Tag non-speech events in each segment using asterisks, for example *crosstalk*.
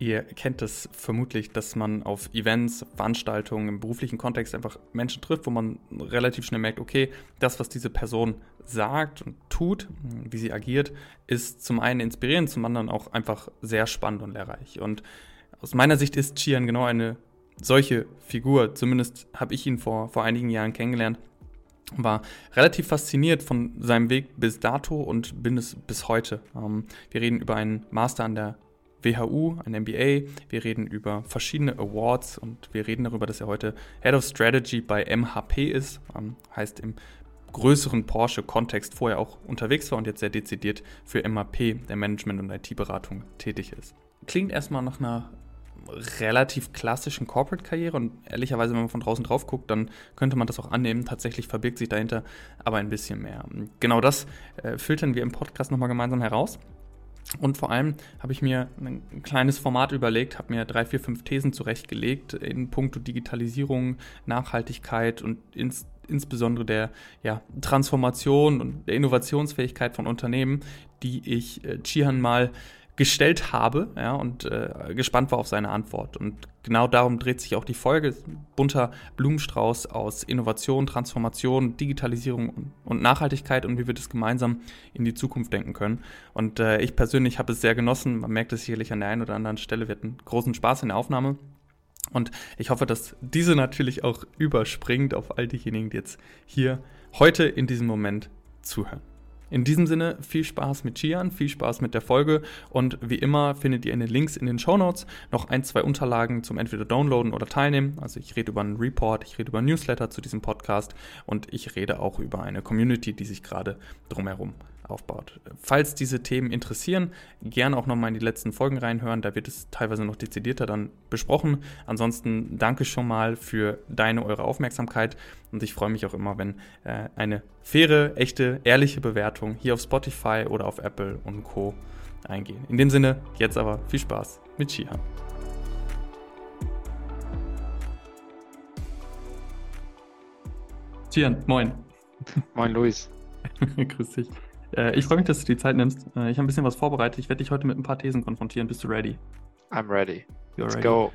Ihr kennt es vermutlich, dass man auf Events, Veranstaltungen im beruflichen Kontext einfach Menschen trifft, wo man relativ schnell merkt, okay, das, was diese Person sagt und tut, wie sie agiert, ist zum einen inspirierend, zum anderen auch einfach sehr spannend und lehrreich. Und aus meiner Sicht ist Chian genau eine solche Figur. Zumindest habe ich ihn vor, vor einigen Jahren kennengelernt. War relativ fasziniert von seinem Weg bis dato und bin es bis heute. Ähm, wir reden über einen Master an der WHU, ein MBA. Wir reden über verschiedene Awards und wir reden darüber, dass er heute Head of Strategy bei MHP ist. Ähm, heißt im größeren Porsche-Kontext vorher auch unterwegs war und jetzt sehr dezidiert für MHP, der Management- und IT-Beratung, tätig ist. Klingt erstmal nach einer relativ klassischen Corporate-Karriere und ehrlicherweise, wenn man von draußen drauf guckt, dann könnte man das auch annehmen. Tatsächlich verbirgt sich dahinter aber ein bisschen mehr. Genau das äh, filtern wir im Podcast nochmal gemeinsam heraus. Und vor allem habe ich mir ein kleines Format überlegt, habe mir drei, vier, fünf Thesen zurechtgelegt in puncto Digitalisierung, Nachhaltigkeit und ins, insbesondere der ja, Transformation und der Innovationsfähigkeit von Unternehmen, die ich äh, Chihan mal gestellt habe ja, und äh, gespannt war auf seine Antwort. Und genau darum dreht sich auch die Folge. Bunter Blumenstrauß aus Innovation, Transformation, Digitalisierung und, Nachhaltigkeit und wie wir das gemeinsam in die Zukunft denken können. Und äh, ich persönlich habe es sehr genossen. Man merkt es sicherlich an der einen oder anderen Stelle. Wir hatten großen Spaß in der Aufnahme. Und ich hoffe, dass diese natürlich auch überspringt auf all diejenigen, die jetzt hier heute in diesem Moment zuhören. In diesem Sinne, viel Spaß mit Chian, viel Spaß mit der Folge und wie immer findet ihr in den Links in den Show Notes noch ein, zwei Unterlagen zum entweder Downloaden oder Teilnehmen. Also ich rede über einen Report, ich rede über Newsletter zu diesem Podcast und ich rede auch über eine Community, die sich gerade drumherum aufbaut. Falls diese Themen interessieren, gerne auch nochmal in die letzten Folgen reinhören, da wird es teilweise noch dezidierter dann besprochen. Ansonsten danke schon mal für deine, eure Aufmerksamkeit und ich freue mich auch immer, wenn äh, eine faire, echte, ehrliche Bewertung hier auf Spotify oder auf Apple und Co. eingehen. In dem Sinne, jetzt aber viel Spaß mit Shihan. Shihan, moin. Moin, Luis. *laughs* Grüß dich. Äh, ich freue mich, dass du die Zeit nimmst. Äh, ich habe ein bisschen was vorbereitet. Ich werde dich heute mit ein paar Thesen konfrontieren. Bist du ready? I'm ready. You're Let's ready. go.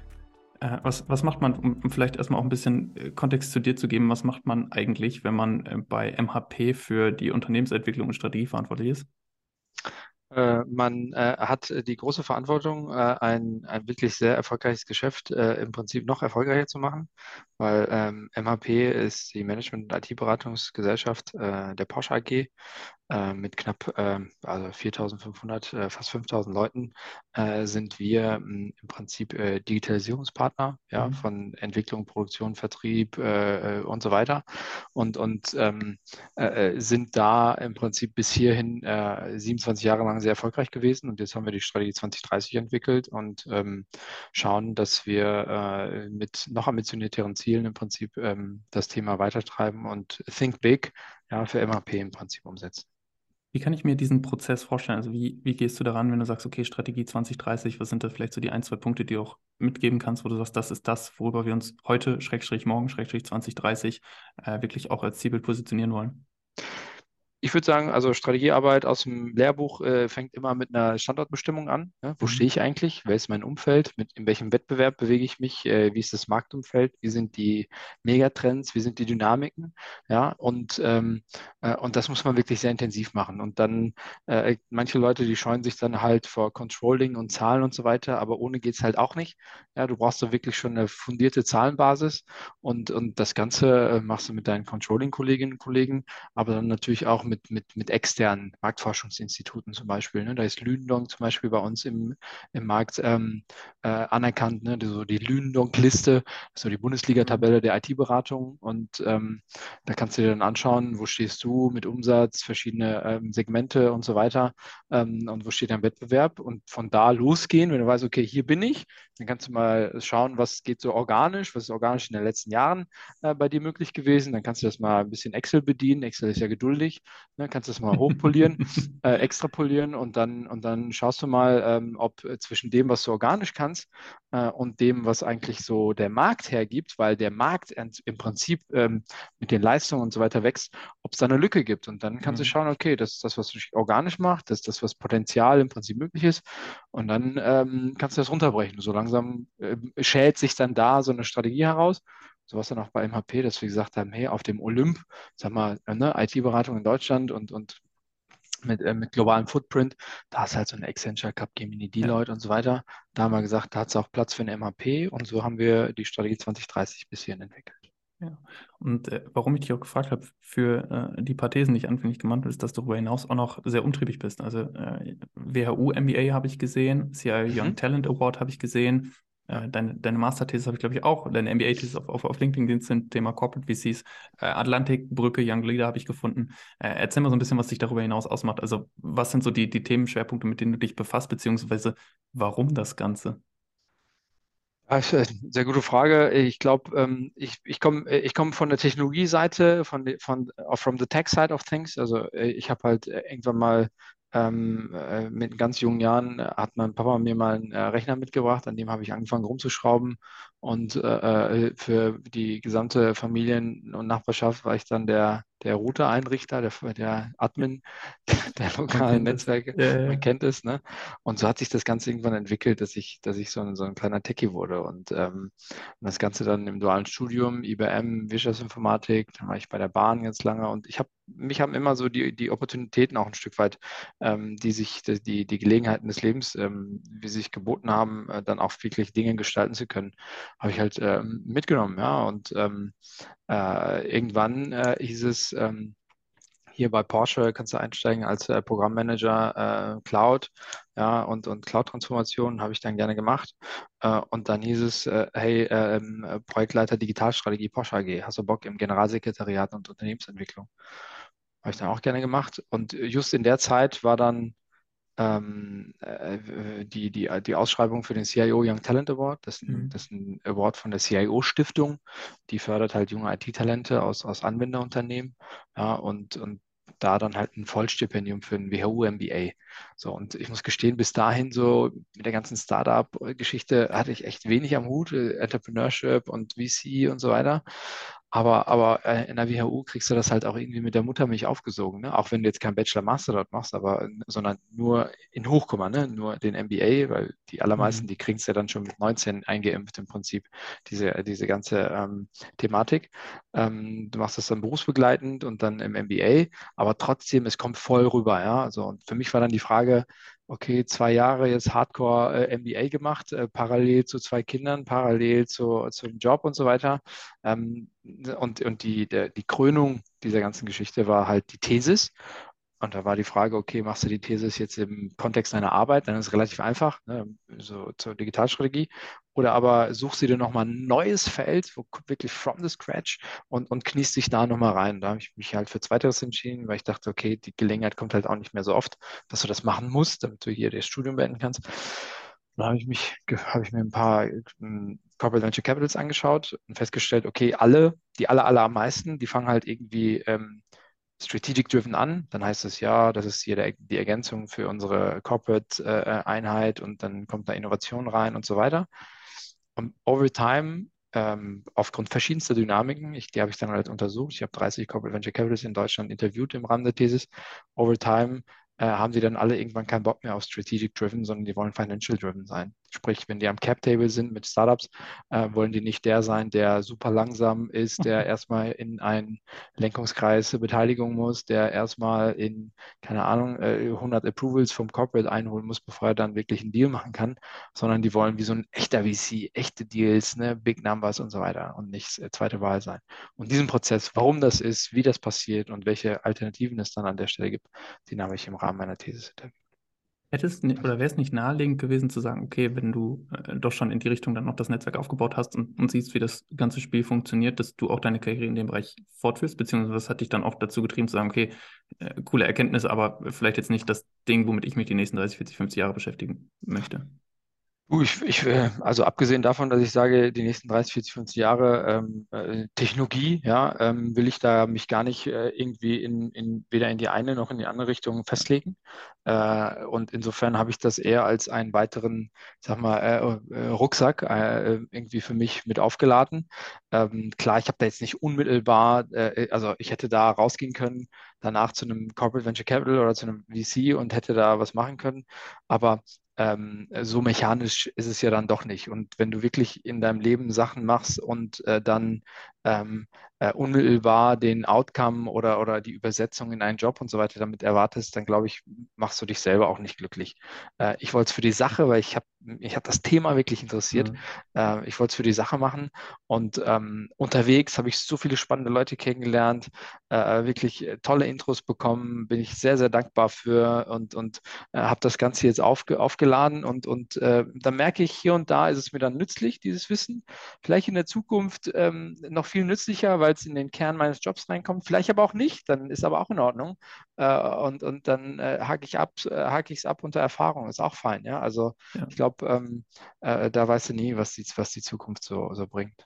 Äh, was, was macht man, um, vielleicht erstmal auch ein bisschen äh, Kontext zu dir zu geben, was macht man eigentlich, wenn man äh, bei MHP für die Unternehmensentwicklung und Strategie verantwortlich ist? Äh, man äh, hat die große Verantwortung, äh, ein, ein wirklich sehr erfolgreiches Geschäft im Prinzip noch erfolgreicher zu machen, weil ähm, MHP ist die Management- und IT-Beratungsgesellschaft der Porsche AG äh, mit knapp äh, also 4.500, äh, fast 5.000 Leuten äh, sind wir hm, im Prinzip äh, Digitalisierungspartner ja, mhm. von Entwicklung, Produktion, Vertrieb äh, und so weiter und, und ähm, sind da im Prinzip bis hierhin 27 Jahre lang sehr erfolgreich gewesen und jetzt haben wir die Strategie 2030 entwickelt und ähm, schauen, dass wir mit noch ambitionierteren Zielen im Prinzip ähm, das Thema weitertreiben und Think Big ja, für MAP im Prinzip umsetzen. Wie kann ich mir diesen Prozess vorstellen? Also wie, wie gehst du daran, wenn du sagst, okay, Strategie 2030, was sind da vielleicht so die ein, zwei Punkte, die du auch mitgeben kannst, wo du sagst, das ist das, worüber wir uns heute, Schrägstrich morgen, Schrägstrich 2030 äh, wirklich auch als Zielbild positionieren wollen? Ich würde sagen, also Strategiearbeit aus dem Lehrbuch äh, fängt immer mit einer Standortbestimmung an. Ne? Wo mhm. stehe ich eigentlich? Wer ist mein Umfeld? Mit, in welchem Wettbewerb bewege ich mich? Äh, wie ist das Marktumfeld? Wie sind die Megatrends? Wie sind die Dynamiken? Ja, und, ähm, äh, und das muss man wirklich sehr intensiv machen. Und dann, äh, manche Leute, die scheuen sich dann halt vor Controlling und Zahlen und so weiter, aber ohne geht es halt auch nicht. Ja, du brauchst da wirklich schon eine fundierte Zahlenbasis und, und das Ganze äh, machst du mit deinen Controlling-Kolleginnen und Kollegen, aber dann natürlich auch mit mit, mit, mit externen Marktforschungsinstituten zum Beispiel. Ne? Da ist Lündong zum Beispiel bei uns im, im Markt ähm, äh, anerkannt, ne? die, so die Lündong-Liste, so die Bundesliga-Tabelle der IT-Beratung. Und ähm, da kannst du dir dann anschauen, wo stehst du mit Umsatz, verschiedene ähm, Segmente und so weiter ähm, und wo steht dein Wettbewerb. Und von da losgehen, wenn du weißt, okay, hier bin ich, dann kannst du mal schauen, was geht so organisch, was ist organisch in den letzten Jahren äh, bei dir möglich gewesen. Dann kannst du das mal ein bisschen Excel bedienen. Excel ist ja geduldig Ne, kannst das mal hochpolieren, *laughs* äh, extrapolieren und dann, und dann schaust du mal, ähm, ob äh, zwischen dem, was du organisch kannst äh, und dem, was eigentlich so der Markt hergibt, weil der Markt im Prinzip ähm, mit den Leistungen und so weiter wächst, ob es da eine Lücke gibt. Und dann kannst mhm. du schauen, okay, das ist das, was du organisch machst, das ist das, was Potenzial im Prinzip möglich ist. Und dann ähm, kannst du das runterbrechen. So langsam äh, schält sich dann da so eine Strategie heraus so was dann auch bei MHP, dass wir gesagt haben, hey, auf dem Olymp, sag mal, ne, IT-Beratung in Deutschland und, und mit, äh, mit globalem Footprint, da ist halt so eine Accenture, Capgemini, Deloitte ja. und so weiter. Da haben wir gesagt, da hat es auch Platz für eine MHP und so haben wir die Strategie 2030 bis hierhin entwickelt. Ja. Und äh, warum ich dich auch gefragt habe, für äh, die paar Thesen, die ich anfänglich gemacht habe, ist, dass du darüber hinaus auch noch sehr umtriebig bist. Also äh, WHU MBA habe ich gesehen, CI Young mhm. Talent Award habe ich gesehen, äh, deine, deine Masterthesis habe ich, glaube ich, auch, deine MBA-Thesis auf, auf, auf LinkedIn sind Thema Corporate VCs. Äh, Atlantikbrücke, Young Leader habe ich gefunden. Äh, erzähl mal so ein bisschen, was dich darüber hinaus ausmacht. Also, was sind so die, die Themenschwerpunkte, mit denen du dich befasst, beziehungsweise warum das Ganze? *laughs* Sehr gute Frage. Ich glaube, ähm, ich, ich komme ich komm von der Technologieseite, von, von from the tech side of things. Also ich habe halt irgendwann mal ähm, äh, mit ganz jungen Jahren hat mein Papa mir mal einen äh, Rechner mitgebracht, an dem habe ich angefangen rumzuschrauben. Und äh, äh für die gesamte Familien- und Nachbarschaft war ich dann der, der Router-Einrichter, der, der Admin *laughs* der lokalen Netzwerke. Ja, ja. Man kennt es, ne? Und so hat sich das Ganze irgendwann entwickelt, dass ich, dass ich so ein, so ein kleiner Techie wurde. Und ähm, das Ganze dann im dualen Studium, IBM, Wirtschaftsinformatik, dann war ich bei der Bahn ganz lange und ich habe mich haben immer so die, die Opportunitäten auch ein Stück weit, ähm, die sich, die, die Gelegenheiten des Lebens, ähm, wie sich geboten haben, äh, dann auch wirklich Dinge gestalten zu können, habe ich halt ähm, mitgenommen, ja. Und ähm, äh, irgendwann äh, hieß es, ähm, hier bei Porsche kannst du einsteigen als äh, Programmmanager äh, Cloud, ja, und, und Cloud-Transformation habe ich dann gerne gemacht. Äh, und dann hieß es, äh, hey, ähm, Projektleiter Digitalstrategie Porsche AG, hast du Bock im Generalsekretariat und Unternehmensentwicklung? Habe ich dann auch gerne gemacht. Und just in der Zeit war dann ähm, äh, die, die, die Ausschreibung für den CIO Young Talent Award. Das ist ein, mhm. das ist ein Award von der CIO-Stiftung. Die fördert halt junge IT-Talente aus, aus Anwenderunternehmen. Ja, und, und da dann halt ein Vollstipendium für ein WHU-MBA. So, und ich muss gestehen, bis dahin so mit der ganzen Startup-Geschichte hatte ich echt wenig am Hut, äh, Entrepreneurship und VC und so weiter. Aber, aber äh, in der WHU kriegst du das halt auch irgendwie mit der Muttermilch aufgesogen, ne? Auch wenn du jetzt kein Bachelor-Master dort machst, aber sondern nur in Hochkomma, ne? Nur den MBA, weil die allermeisten, mhm. die kriegen es ja dann schon mit 19 eingeimpft im Prinzip, diese, diese ganze ähm, Thematik. Ähm, du machst das dann berufsbegleitend und dann im MBA, aber trotzdem, es kommt voll rüber, ja. Also und für mich war dann die Frage, okay, zwei Jahre jetzt Hardcore äh, MBA gemacht, äh, parallel zu zwei Kindern, parallel zu, zum Job und so weiter. Ähm, und und die, der, die Krönung dieser ganzen Geschichte war halt die Thesis. Und da war die Frage, okay, machst du die Thesis jetzt im Kontext deiner Arbeit? Dann ist es relativ einfach, ne, so zur Digitalstrategie. Oder aber suchst du dir nochmal ein neues Feld, wo wirklich from the scratch und, und kniest dich da nochmal rein. Da habe ich mich halt für Zweiteres entschieden, weil ich dachte, okay, die Gelegenheit kommt halt auch nicht mehr so oft, dass du das machen musst, damit du hier das Studium beenden kannst. Da habe ich mich, habe ich mir ein paar ähm, Corporate Venture Capitals angeschaut und festgestellt, okay, alle, die alle, alle am meisten, die fangen halt irgendwie ähm, Strategic Driven an, dann heißt es ja, das ist hier der, die Ergänzung für unsere Corporate-Einheit äh, und dann kommt da Innovation rein und so weiter. Und over time, ähm, aufgrund verschiedenster Dynamiken, ich, die habe ich dann halt untersucht, ich habe 30 Corporate Venture Capitals in Deutschland interviewt im Rahmen der Thesis, over time äh, haben sie dann alle irgendwann keinen Bock mehr auf Strategic Driven, sondern die wollen Financial Driven sein. Sprich, wenn die am Cap-Table sind mit Startups, äh, wollen die nicht der sein, der super langsam ist, der erstmal in einen Lenkungskreis Beteiligung muss, der erstmal in, keine Ahnung, äh, 100 Approvals vom Corporate einholen muss, bevor er dann wirklich einen Deal machen kann, sondern die wollen wie so ein echter VC, echte Deals, ne, Big Numbers und so weiter und nicht äh, zweite Wahl sein. Und diesen Prozess, warum das ist, wie das passiert und welche Alternativen es dann an der Stelle gibt, den habe ich im Rahmen meiner These interviewt. Hättest oder wäre es nicht naheliegend gewesen zu sagen, okay, wenn du äh, doch schon in die Richtung dann noch das Netzwerk aufgebaut hast und, und, siehst, wie das ganze Spiel funktioniert, dass du auch deine Karriere in dem Bereich fortführst, beziehungsweise was hat dich dann auch dazu getrieben zu sagen, okay, äh, coole Erkenntnis, aber vielleicht jetzt nicht das Ding, womit ich mich die nächsten 30, 40, 50 Jahre beschäftigen möchte? Ich, ich, äh, also abgesehen davon, dass ich sage, die nächsten 30, 40, 50 Jahre ähm, äh, Technologie, ja, ähm, will ich da mich gar nicht äh, irgendwie in, in weder in die eine noch in die andere Richtung festlegen. Äh, und insofern habe ich das eher als einen weiteren, sag mal, äh, äh, Rucksack irgendwie für mich mit aufgeladen. Ähm, klar, ich habe da jetzt nicht unmittelbar, also ich hätte da rausgehen können, danach zu einem Corporate Venture Capital oder zu einem VC und hätte da was machen können. Aber ähm, so mechanisch ist es ja dann doch nicht. Und wenn du wirklich in deinem Leben Sachen machst und äh, dann ähm, äh, unmittelbar den Outcome oder, oder die Übersetzung in einen Job und so weiter damit erwartest, dann glaube ich, machst du dich selber auch nicht glücklich. Äh, ich wollte es für die Sache, weil ich habe mich hat das Thema wirklich interessiert. Mhm. Äh, ich wollte es für die Sache machen und ähm, unterwegs habe ich so viele spannende Leute kennengelernt, äh, wirklich äh, tolle Intros bekommen, bin ich sehr, sehr dankbar für und, und äh, habe das Ganze jetzt aufge aufgeladen und, und dann merke ich hier und da ist es mir dann nützlich, dieses Wissen. Vielleicht in der Zukunft ähm, noch viel nützlicher, weil es in den Kern meines Jobs reinkommt. Vielleicht aber auch nicht, dann ist aber auch in Ordnung. Äh, und, und dann äh, hake ich ab, äh, hake ich es ab unter Erfahrung, ist auch fein. Ja? Also ja. ich glaube, ähm, äh, da weißt du nie, was die, was die Zukunft so, so bringt.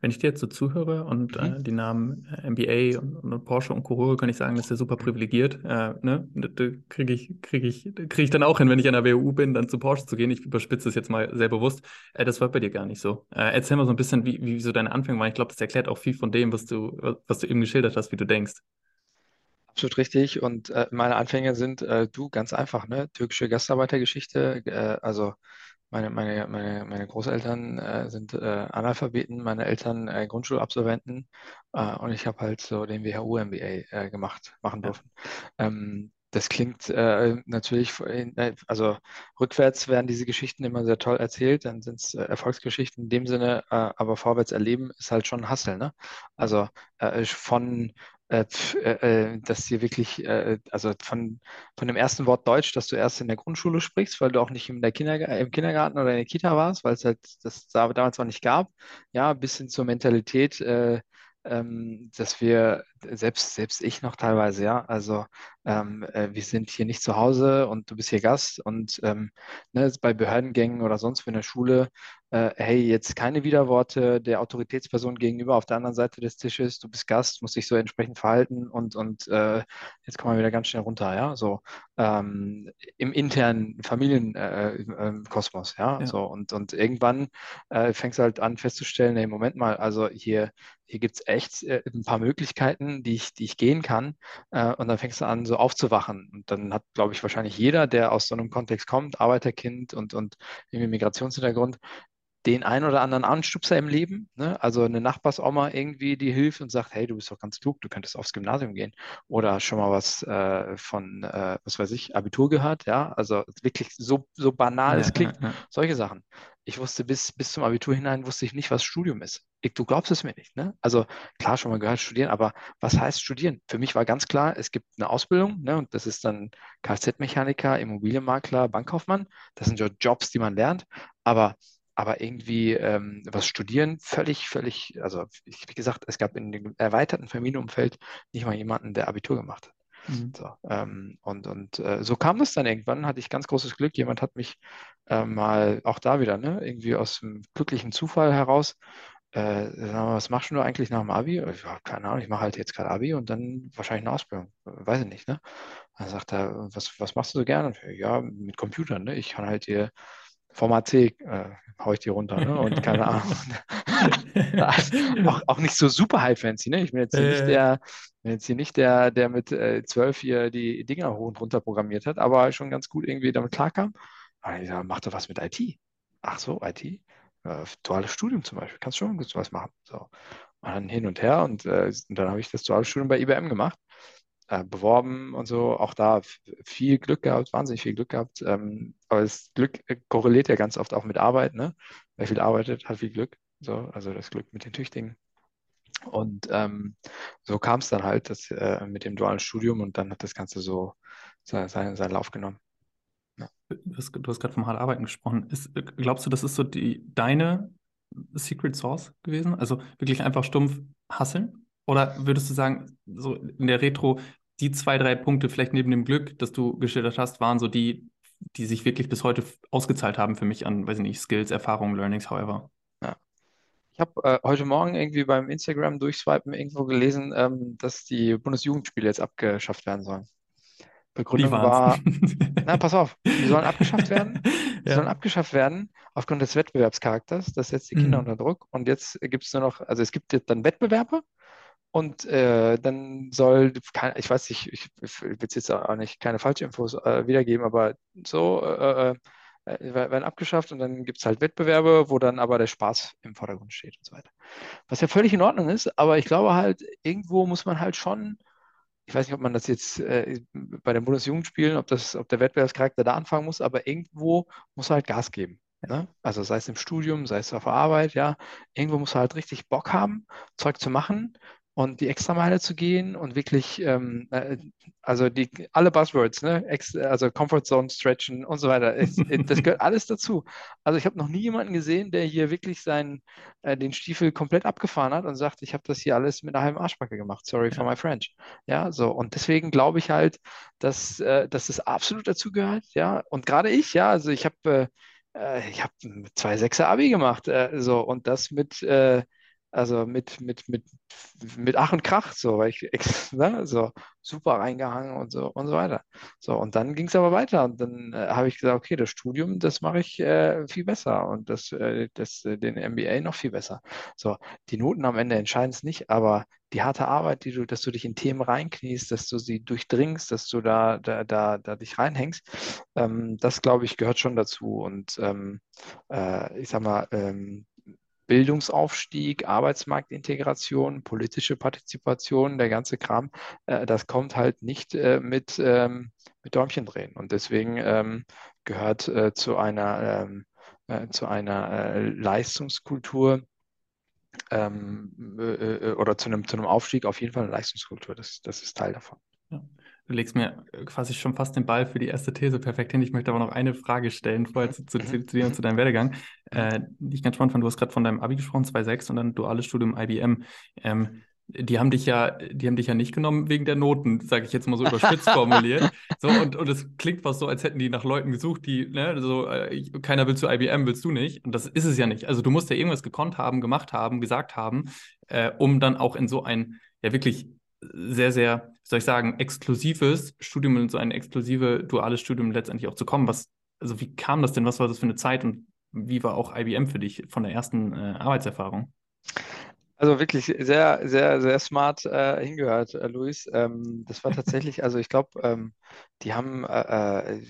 Wenn ich dir jetzt so zuhöre und mhm. äh, die Namen äh, MBA und, und, Porsche und Co. kann ich sagen, das ist ja super privilegiert. Äh, ne? Da kriege ich, krieg ich, krieg ich dann auch hin, wenn ich an der WU bin, dann zu Porsche zu gehen. Ich überspitze es jetzt mal sehr bewusst. Äh, das war bei dir gar nicht so. Äh, erzähl mal so ein bisschen, wie, wie so deine Anfänge waren. Ich glaube, das erklärt auch viel von dem, was du, was du eben geschildert hast, wie du denkst. Absolut richtig. Und äh, meine Anfänge sind, du, ganz einfach, ne? Türkische Gastarbeitergeschichte, also meine, meine, meine, meine Großeltern äh, sind äh, Analphabeten, meine Eltern äh, Grundschulabsolventen äh, und ich habe halt so den WHU-MBA äh, gemacht, machen dürfen. Ähm, das klingt äh, natürlich, also rückwärts werden diese Geschichten immer sehr toll erzählt, dann sind es Erfolgsgeschichten in dem Sinne, aber vorwärts erleben ist halt schon Hassel, ne? Also von äh, äh, äh, dass dir wirklich, äh, also von, von dem ersten Wort Deutsch, dass du erst in der Grundschule sprichst, weil du auch nicht in der Kinderg im Kindergarten oder in der Kita warst, weil es halt das damals noch nicht gab, ja, bis hin zur Mentalität, äh, ähm, dass wir, selbst, selbst ich noch teilweise, ja, also ähm, äh, wir sind hier nicht zu Hause und du bist hier Gast und ähm, ne, bei Behördengängen oder sonst wo in der Schule, äh, hey, jetzt keine Widerworte der Autoritätsperson gegenüber auf der anderen Seite des Tisches, du bist Gast, musst dich so entsprechend verhalten und, und äh, jetzt kommen wir wieder ganz schnell runter, ja, so ähm, im internen Familienkosmos, äh, ja? ja, so. Und, und irgendwann äh, fängst du halt an festzustellen, hey, Moment mal, also hier, hier gibt es echt äh, ein paar Möglichkeiten, die ich, die ich gehen kann äh, und dann fängst du an, so aufzuwachen. Und dann hat, glaube ich, wahrscheinlich jeder, der aus so einem Kontext kommt, Arbeiterkind und, und irgendwie Migrationshintergrund, den ein oder anderen Anstupser im Leben, ne? also eine Nachbarsoma irgendwie, die hilft und sagt, hey, du bist doch ganz klug, du könntest aufs Gymnasium gehen oder schon mal was äh, von, äh, was weiß ich, Abitur gehört, ja, also wirklich so, so banal ja, es klingt, ja, ja. solche Sachen. Ich wusste bis, bis zum Abitur hinein, wusste ich nicht, was Studium ist. Ich, du glaubst es mir nicht, ne? Also klar, schon mal gehört studieren, aber was heißt studieren? Für mich war ganz klar, es gibt eine Ausbildung, ne? Und das ist dann Kfz-Mechaniker, Immobilienmakler, Bankkaufmann. Das sind ja Jobs, die man lernt, aber aber irgendwie ähm, was studieren, völlig, völlig, also ich, wie gesagt, es gab in dem erweiterten Familienumfeld nicht mal jemanden, der Abitur gemacht hat. Mhm. So, ähm, und und äh, so kam das dann irgendwann, hatte ich ganz großes Glück. Jemand hat mich äh, mal, auch da wieder, ne, irgendwie aus dem glücklichen Zufall heraus, äh, was machst du eigentlich nach dem Abi? Ich habe keine Ahnung, ich mache halt jetzt gerade Abi und dann wahrscheinlich eine Ausbildung. Weiß ich nicht, ne? Dann sagt er, was, was machst du so gerne? Ja, mit Computern, ne? Ich kann halt hier Format C äh, hau ich die runter, ne? Und keine *laughs* Ahnung. *laughs* auch, auch nicht so super high fancy, ne? Ich bin jetzt hier äh. nicht der, bin jetzt hier nicht der, der mit äh, zwölf hier die Dinger hoch und runter programmiert hat, aber schon ganz gut irgendwie damit klarkam. Aber ich sage, mach doch was mit IT. Ach so, IT? Äh, duales Studium zum Beispiel, kannst schon was machen. So. Und dann hin und her und, äh, und dann habe ich das duale Studium bei IBM gemacht äh, beworben und so. Auch da viel Glück gehabt, wahnsinnig viel Glück gehabt. Ähm, aber das Glück äh, korreliert ja ganz oft auch mit Arbeit. Ne? Wer viel arbeitet, hat viel Glück. So, also das Glück mit den Tüchtigen. Und ähm, so kam es dann halt das, äh, mit dem dualen Studium und dann hat das Ganze so seinen, seinen Lauf genommen. Ja. Du hast, hast gerade vom hart Arbeiten gesprochen. Ist, glaubst du, das ist so die, deine Secret Source gewesen? Also wirklich einfach stumpf hasseln? Oder würdest du sagen, so in der Retro, die zwei, drei Punkte vielleicht neben dem Glück, das du geschildert hast, waren so die die sich wirklich bis heute ausgezahlt haben für mich an, weiß ich nicht, Skills, Erfahrungen, Learnings, however. Ja. Ich habe äh, heute Morgen irgendwie beim Instagram durchswipen irgendwo gelesen, ähm, dass die Bundesjugendspiele jetzt abgeschafft werden sollen. Begründung war, *laughs* na, pass auf, die sollen abgeschafft werden. *laughs* Die ja. sollen abgeschafft werden aufgrund des Wettbewerbscharakters. Das setzt die Kinder mhm. unter Druck. Und jetzt gibt es nur noch, also es gibt jetzt dann Wettbewerbe und äh, dann soll, ich weiß nicht, ich, ich will jetzt auch nicht keine Falschinfos äh, wiedergeben, aber so äh, äh, äh werden abgeschafft und dann gibt es halt Wettbewerbe, wo dann aber der Spaß im Vordergrund steht und so weiter. Was ja völlig in Ordnung ist, aber ich glaube halt, irgendwo muss man halt schon ich weiß nicht, ob man das jetzt äh, bei den Bundesjugendspielen, ob das, ob der Wettbewerbscharakter da anfangen muss, aber irgendwo muss halt Gas geben. Ne? Also sei es im Studium, sei es auf der Arbeit, ja, irgendwo muss er halt richtig Bock haben, Zeug zu machen und die Extrameile zu gehen und wirklich, ähm, äh, also die alle Buzzwords, ne, Ex also Comfort Zone stretchen und so weiter, es, das gehört *laughs* alles dazu. Also ich habe noch nie jemanden gesehen, der hier wirklich seinen äh, den Stiefel komplett abgefahren hat und sagt, ich habe das hier alles mit einer halben Arschbacke gemacht. Sorry ja. for my French. Ja, so und deswegen glaube ich halt, dass, äh, dass es absolut dazu gehört. Ja, und gerade ich, ja, also ich habe äh, äh, ich habe zwei Sechser Abi gemacht, äh, so und das mit äh, also mit, mit, mit, mit Ach und Krach, so, weil ich *laughs* ne, so super reingehangen und so und so weiter. So, und dann ging es aber weiter. Und dann äh, habe ich gesagt, okay, das Studium, das mache ich äh, viel besser und das, äh, das, äh, den MBA noch viel besser. So, die Noten am Ende entscheiden es nicht, aber die harte Arbeit, die du, dass du dich in Themen reinkniest, dass du sie durchdringst, dass du da, da, da, da dich reinhängst, ähm, das glaube ich gehört schon dazu. Und ähm, äh, ich sag mal, ähm, Bildungsaufstieg, Arbeitsmarktintegration, politische Partizipation, der ganze Kram, äh, das kommt halt nicht äh, mit, ähm, mit Däumchen drehen. Und deswegen ähm, gehört äh, zu einer, ähm, äh, zu einer äh, Leistungskultur ähm, äh, oder zu einem, zu einem Aufstieg auf jeden Fall eine Leistungskultur. Das, das ist Teil davon. Ja. Du legst mir quasi schon fast den Ball für die erste These perfekt hin. Ich möchte aber noch eine Frage stellen, vorher zu, zu, zu dir und zu deinem Werdegang. Äh, die ich ganz spannend fand, du hast gerade von deinem Abi gesprochen, 2.6 und dann duales Studium IBM. Ähm, die haben dich ja, die haben dich ja nicht genommen wegen der Noten, sage ich jetzt mal so überspitzt *laughs* formuliert. So, und, und es klingt fast so, als hätten die nach Leuten gesucht, die, ne, so, äh, keiner will zu IBM, willst du nicht? Und das ist es ja nicht. Also du musst ja irgendwas gekonnt haben, gemacht haben, gesagt haben, äh, um dann auch in so ein, ja wirklich sehr, sehr, wie soll ich sagen, exklusives Studium in so ein exklusive duales Studium letztendlich auch zu kommen. Was, also wie kam das denn? Was war das für eine Zeit und wie war auch IBM für dich von der ersten äh, Arbeitserfahrung? Also wirklich sehr, sehr, sehr smart äh, hingehört, äh, Luis. Ähm, das war tatsächlich, also ich glaube, ähm, die haben, äh, äh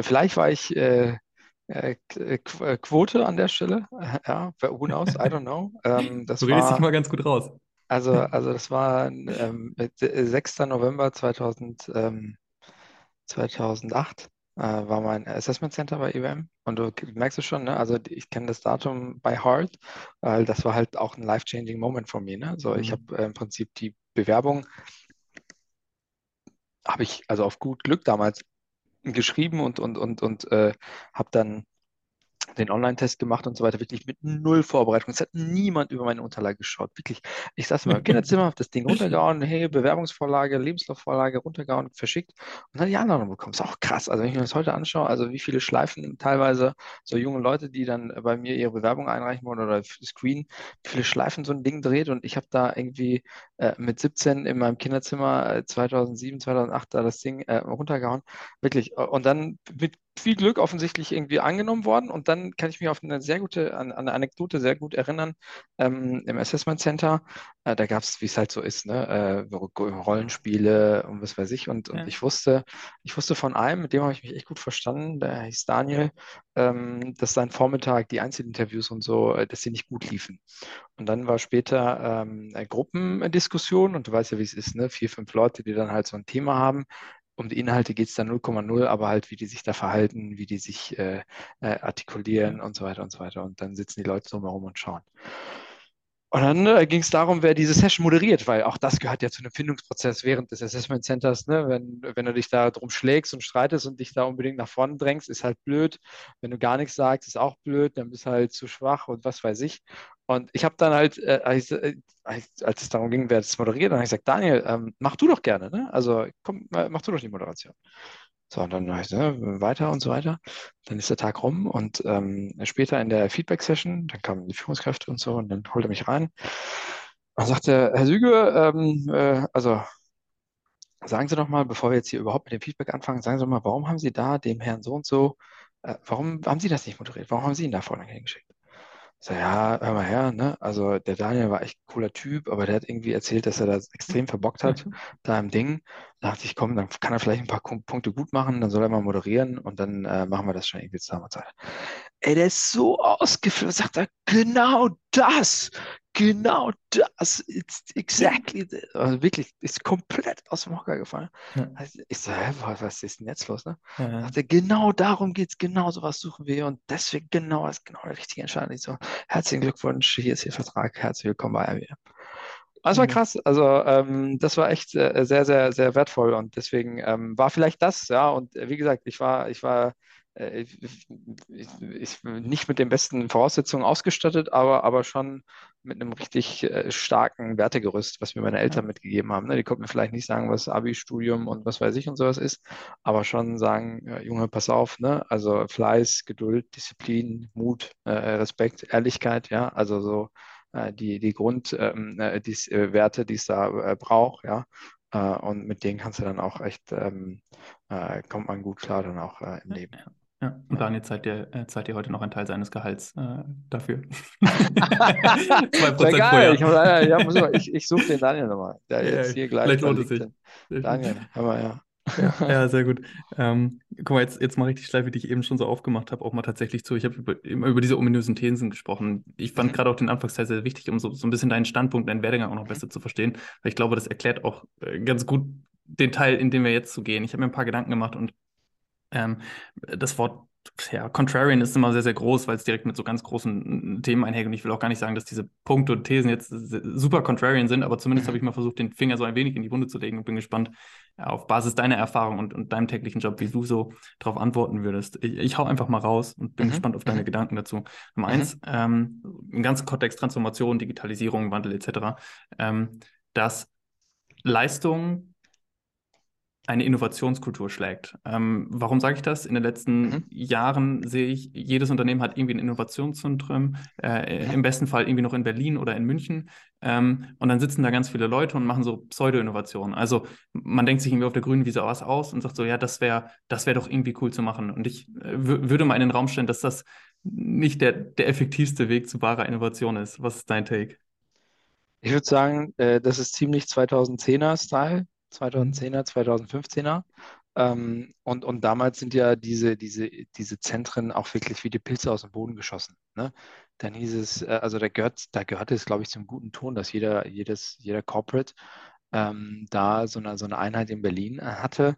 vielleicht war ich äh, äh, Quote an der Stelle, *laughs* ja, who knows, I don't know. Ähm, das du redest war, dich mal ganz gut raus. Also, also das war ähm, 6. November 2000, ähm, 2008 äh, war mein Assessment Center bei IBM. Und du merkst es schon, ne? also ich kenne das Datum by heart, weil das war halt auch ein life-changing Moment von mir. Ne? So, ich mhm. habe äh, im Prinzip die Bewerbung, habe ich also auf gut Glück damals geschrieben und, und, und, und äh, habe dann den Online-Test gemacht und so weiter, wirklich mit null Vorbereitung. Es hat niemand über meine Unterlage geschaut. Wirklich. Ich saß in meinem Kinderzimmer, habe das Ding runtergehauen, hey, Bewerbungsvorlage, Lebenslaufvorlage runtergehauen, verschickt und dann die Anladung bekommen. Ist auch krass. Also wenn ich mir das heute anschaue, also wie viele Schleifen teilweise so junge Leute, die dann bei mir ihre Bewerbung einreichen wollen oder Screen, wie viele Schleifen so ein Ding dreht und ich habe da irgendwie äh, mit 17 in meinem Kinderzimmer äh, 2007, 2008 da das Ding äh, runtergehauen. Wirklich. Und dann mit viel Glück offensichtlich irgendwie angenommen worden. Und dann kann ich mich auf eine sehr gute, an, eine Anekdote sehr gut erinnern. Ähm, Im Assessment Center, äh, da gab es, wie es halt so ist, ne, äh, Rollenspiele und was weiß ich. Und, ja. und, ich wusste, ich wusste von einem, mit dem habe ich mich echt gut verstanden, der hieß Daniel, ähm, dass sein Vormittag die Einzelinterviews und so, äh, dass sie nicht gut liefen. Und dann war später ähm, eine Gruppendiskussion und du weißt ja, wie es ist, ne? Vier, fünf Leute, die dann halt so ein Thema haben um die Inhalte geht es dann 0,0, aber halt, wie die sich da verhalten, wie die sich äh, äh, artikulieren und so weiter und so weiter. Und dann sitzen die Leute drumherum und schauen. Und dann äh, ging es darum, wer diese Session moderiert, weil auch das gehört ja zu einem Findungsprozess während des Assessment Centers. Ne? Wenn, wenn du dich da drum schlägst und streitest und dich da unbedingt nach vorne drängst, ist halt blöd. Wenn du gar nichts sagst, ist auch blöd, dann bist du halt zu schwach und was weiß ich. Und ich habe dann halt, äh, als, äh, als, es darum ging, wer das moderiert, dann habe ich gesagt, Daniel, ähm, mach du doch gerne, ne? Also komm, mach du doch die Moderation. So, und dann ne, weiter und so weiter. Dann ist der Tag rum und ähm, später in der Feedback-Session, dann kamen die Führungskräfte und so und dann holt er mich rein. Dann sagte Herr Süge, ähm, äh, also sagen Sie doch mal, bevor wir jetzt hier überhaupt mit dem Feedback anfangen, sagen Sie doch mal, warum haben Sie da dem Herrn so und so, äh, warum haben Sie das nicht moderiert? Warum haben Sie ihn da vorne hingeschickt? So, ja, hör mal her, ne? Also der Daniel war echt ein cooler Typ, aber der hat irgendwie erzählt, dass er das extrem verbockt hat, da im Ding. Da dachte ich, komm, dann kann er vielleicht ein paar Punkte gut machen, dann soll er mal moderieren und dann äh, machen wir das schon irgendwie zusammen. Ey, der ist so ausgeflippt, sagt er, genau das, genau das, it's exactly this. Also wirklich, ist komplett aus dem Hocker gefallen. Ja. Also ich so, hä, was ist denn jetzt los? Ne? Ja. Er, genau darum geht es, genau sowas suchen wir und deswegen genau ist genau der richtige Entscheidung. Ich so, herzlichen Glückwunsch, hier ist Ihr Vertrag, herzlich willkommen bei IBM. Das war krass. Also ähm, das war echt äh, sehr, sehr, sehr wertvoll und deswegen ähm, war vielleicht das, ja. Und äh, wie gesagt, ich war, ich war ich, ich, ich, nicht mit den besten Voraussetzungen ausgestattet, aber, aber schon mit einem richtig äh, starken Wertegerüst, was mir meine Eltern mitgegeben haben. Ne? Die konnten mir vielleicht nicht sagen, was Abi-Studium und was weiß ich und sowas ist, aber schon sagen, Junge, pass auf, ne? Also Fleiß, Geduld, Disziplin, Mut, äh, Respekt, Ehrlichkeit, ja, also so äh, die, die Grundwerte, ähm, äh, die es da äh, braucht, ja. und mit denen kannst du dann auch echt, ähm, kommt man gut klar dann auch im Leben. Ja. Ja, und Daniel zahlt dir, äh, zahlt dir heute noch einen Teil seines Gehalts äh, dafür. *laughs* 2% Sehr geil. Ich, ja, muss mal, ich, ich suche den Daniel nochmal. Der ja, jetzt hier gleich. Vielleicht lohnt es sich. Daniel, mal, ja. Ja, *laughs* ja, sehr gut. Ähm, guck mal, jetzt, jetzt mal richtig schleife, wie ich eben schon so aufgemacht habe, auch mal tatsächlich zu. Ich habe über, immer über diese ominösen Thesen gesprochen. Ich fand mhm. gerade auch den Anfangsteil sehr wichtig, um so, so ein bisschen deinen Standpunkt, deinen Werdegang auch noch besser zu verstehen. Weil ich glaube, das erklärt auch äh, ganz gut den Teil, in den wir jetzt zu gehen. Ich habe mir ein paar Gedanken gemacht und ähm, das Wort ja, Contrarian ist immer sehr, sehr groß, weil es direkt mit so ganz großen Themen einhergeht. Und ich will auch gar nicht sagen, dass diese Punkte und Thesen jetzt super Contrarian sind, aber zumindest habe ich mal versucht, den Finger so ein wenig in die Wunde zu legen und bin gespannt ja, auf Basis deiner Erfahrung und, und deinem täglichen Job, wie du so darauf antworten würdest. Ich, ich hau einfach mal raus und bin mhm. gespannt auf deine mhm. Gedanken dazu. Nummer mhm. eins, ähm, im ganzen Kontext Transformation, Digitalisierung, Wandel etc., ähm, dass Leistung eine Innovationskultur schlägt. Ähm, warum sage ich das? In den letzten mhm. Jahren sehe ich, jedes Unternehmen hat irgendwie ein Innovationszentrum, äh, im besten Fall irgendwie noch in Berlin oder in München. Ähm, und dann sitzen da ganz viele Leute und machen so Pseudo-Innovationen. Also man denkt sich irgendwie auf der grünen Wiese was aus und sagt so, ja, das wäre das wäre doch irgendwie cool zu machen. Und ich äh, würde mal in den Raum stellen, dass das nicht der, der effektivste Weg zu wahrer Innovation ist. Was ist dein Take? Ich würde sagen, äh, das ist ziemlich 2010er-Style. 2010er, 2015er. Ähm, und, und damals sind ja diese, diese, diese Zentren auch wirklich wie die Pilze aus dem Boden geschossen. Ne? Dann hieß es, äh, also da gehört, da gehörte es, glaube ich, zum guten Ton, dass jeder, jedes, jeder Corporate ähm, da so eine, so eine Einheit in Berlin äh, hatte,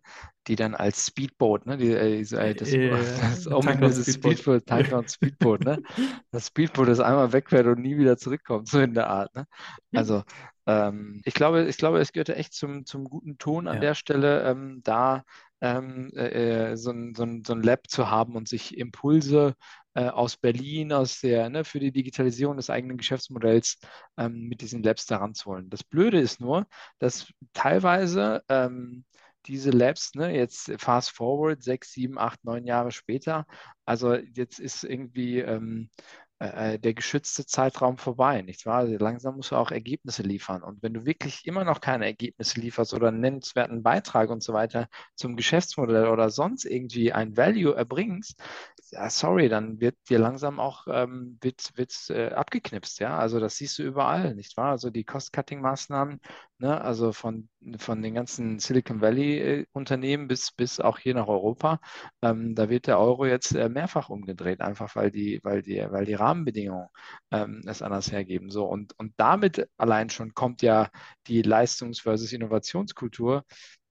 die dann als Speedboat, ne, die, äh, äh das, yeah, *laughs* das ominöse Speedboat, Speedboat Speedboat, ne? Das Speedboat, das einmal wegfährt und nie wieder zurückkommt, so in der Art, ne? Also ähm, ich glaube, ich glaube, es gehörte echt zum, zum guten Ton an ja. der Stelle, ähm, da ähm, äh, äh, so, ein, so, ein, so ein Lab zu haben und sich Impulse äh, aus Berlin, aus der, ne, für die Digitalisierung des eigenen Geschäftsmodells ähm, mit diesen Labs daran zu holen. Das Blöde ist nur, dass teilweise ähm, diese Labs, ne, jetzt fast forward, sechs, sieben, acht, neun Jahre später, also jetzt ist irgendwie ähm, äh, äh, der geschützte Zeitraum vorbei, nicht wahr? Also langsam musst du auch Ergebnisse liefern. Und wenn du wirklich immer noch keine Ergebnisse lieferst oder einen nennenswerten Beitrag und so weiter zum Geschäftsmodell oder sonst irgendwie ein Value erbringst, ja, sorry, dann wird dir langsam auch ähm, wird, wird, äh, abgeknipst, ja. Also das siehst du überall, nicht wahr? Also die Cost-Cutting-Maßnahmen, ne, also von, von den ganzen Silicon Valley-Unternehmen bis, bis auch hier nach Europa, ähm, da wird der Euro jetzt äh, mehrfach umgedreht, einfach weil die, weil die, weil die Rahmenbedingungen ähm, es anders hergeben. So, und, und damit allein schon kommt ja die Leistungs- versus Innovationskultur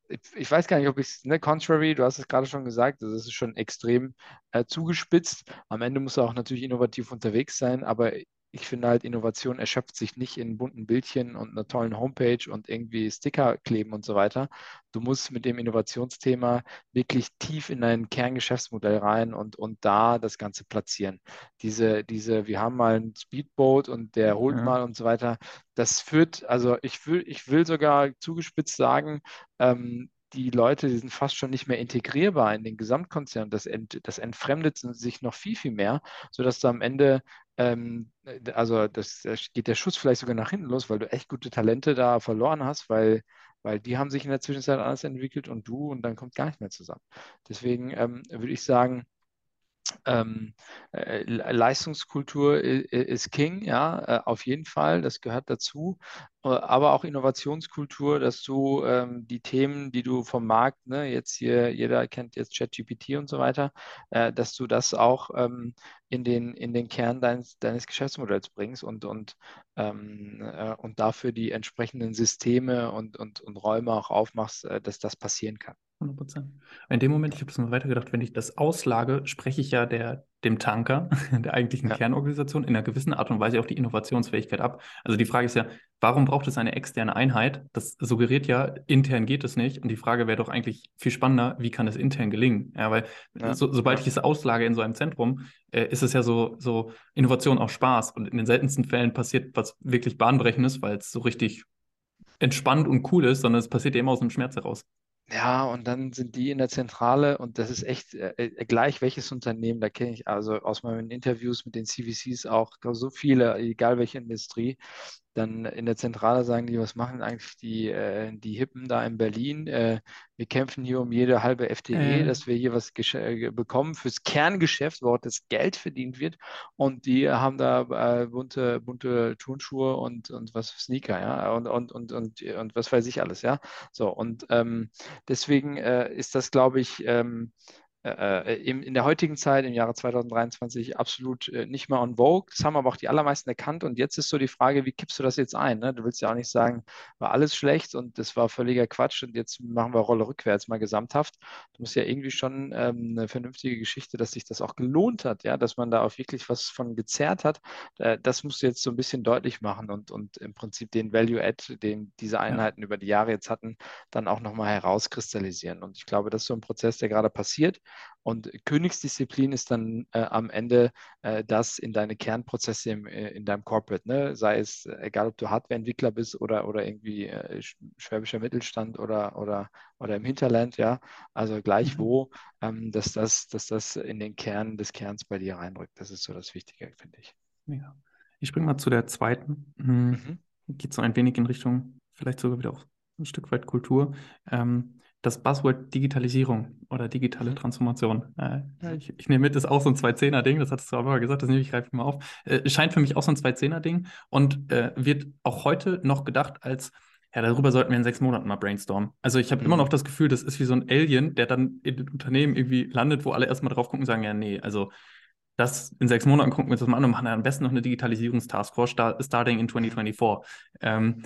ich, ich, weiß gar nicht, ob ich es, ne, contrary, du hast es gerade schon gesagt, das ist schon extrem äh, zugespitzt. Am Ende muss er auch natürlich innovativ unterwegs sein, aber ich finde halt, Innovation erschöpft sich nicht in bunten Bildchen und einer tollen Homepage und irgendwie Sticker kleben und so weiter. Du musst mit dem Innovationsthema wirklich tief in dein Kerngeschäftsmodell rein und, und da das Ganze platzieren. Diese, diese, wir haben mal ein Speedboat und der holt ja. mal und so weiter. Das führt, also ich will, ich will sogar zugespitzt sagen, ähm, die Leute, die sind fast schon nicht mehr integrierbar in den Gesamtkonzern. Das, ent, das entfremdet sich noch viel, viel mehr, sodass du am Ende, ähm, also das, das geht der Schuss vielleicht sogar nach hinten los, weil du echt gute Talente da verloren hast, weil, weil die haben sich in der Zwischenzeit anders entwickelt und du und dann kommt gar nicht mehr zusammen. Deswegen ähm, würde ich sagen, ähm, äh, Leistungskultur ist King, ja, äh, auf jeden Fall, das gehört dazu. Äh, aber auch Innovationskultur, dass du ähm, die Themen, die du vom Markt, ne, jetzt hier, jeder kennt jetzt ChatGPT und so weiter, äh, dass du das auch ähm, in, den, in den Kern deines, deines Geschäftsmodells bringst und, und, ähm, äh, und dafür die entsprechenden Systeme und, und, und Räume auch aufmachst, äh, dass das passieren kann. 100 Prozent. In dem Moment, ich habe das mal weitergedacht, wenn ich das auslage, spreche ich ja der, dem Tanker, *laughs* der eigentlichen ja. Kernorganisation, in einer gewissen Art und Weise auch die Innovationsfähigkeit ab. Also die Frage ist ja, warum braucht es eine externe Einheit? Das suggeriert ja, intern geht es nicht. Und die Frage wäre doch eigentlich viel spannender, wie kann es intern gelingen? Ja, weil ja. So, sobald ich es auslage in so einem Zentrum, äh, ist es ja so, so Innovation auch Spaß. Und in den seltensten Fällen passiert was wirklich Bahnbrechendes, weil es so richtig entspannt und cool ist, sondern es passiert ja immer aus dem Schmerz heraus. Ja, und dann sind die in der Zentrale und das ist echt äh, äh gleich welches Unternehmen, da kenne ich also aus meinen Interviews mit den CVCs auch so viele, egal welche Industrie, dann in der Zentrale sagen die, was machen eigentlich die, äh, die Hippen da in Berlin? Äh, wir kämpfen hier um jede halbe FTE, äh. dass wir hier was äh, bekommen fürs Kerngeschäft, wo das Geld verdient wird. Und die haben da äh, bunte, bunte Turnschuhe und, und was Sneaker, ja, und, und, und, und, und was weiß ich alles, ja. So, und ähm, deswegen äh, ist das, glaube ich, ähm, äh, äh, in, in der heutigen Zeit, im Jahre 2023, absolut äh, nicht mehr on vogue. Das haben aber auch die allermeisten erkannt. Und jetzt ist so die Frage, wie kippst du das jetzt ein? Ne? Du willst ja auch nicht sagen, war alles schlecht und das war völliger Quatsch und jetzt machen wir Rolle rückwärts mal gesamthaft. Du musst ja irgendwie schon ähm, eine vernünftige Geschichte, dass sich das auch gelohnt hat, ja, dass man da auch wirklich was von gezerrt hat. Äh, das musst du jetzt so ein bisschen deutlich machen und, und im Prinzip den Value-Add, den diese Einheiten ja. über die Jahre jetzt hatten, dann auch nochmal herauskristallisieren. Und ich glaube, das ist so ein Prozess, der gerade passiert. Und Königsdisziplin ist dann äh, am Ende äh, das in deine Kernprozesse im, äh, in deinem Corporate, ne? sei es äh, egal, ob du Hardwareentwickler bist oder, oder irgendwie äh, schwäbischer Mittelstand oder, oder, oder im Hinterland, ja, also gleich mhm. wo, ähm, dass, das, dass das in den Kern des Kerns bei dir reinrückt. Das ist so das Wichtige, finde ich. Ja. Ich springe mal zu der zweiten. Hm, mhm. Geht so ein wenig in Richtung, vielleicht sogar wieder auch ein Stück weit Kultur. Ähm, das Buzzword Digitalisierung oder digitale mhm. Transformation. Äh, ich, ich, nehme mit, ist auch so ein 2-10er-Ding, das hattest du aber gesagt, das nehme ich, greife ich mal auf. Äh, scheint für mich auch so ein 2-10er-Ding und äh, wird auch heute noch gedacht als, ja, darüber sollten wir in sechs Monaten mal brainstormen. Also ich habe mhm. immer noch das Gefühl, das ist wie so ein Alien, der dann in den Unternehmen irgendwie landet, wo alle erstmal drauf gucken und sagen, ja, nee, also das in sechs Monaten gucken wir uns das mal an und machen am besten noch eine Digitalisierungstaskforce starting in 2024. Ähm,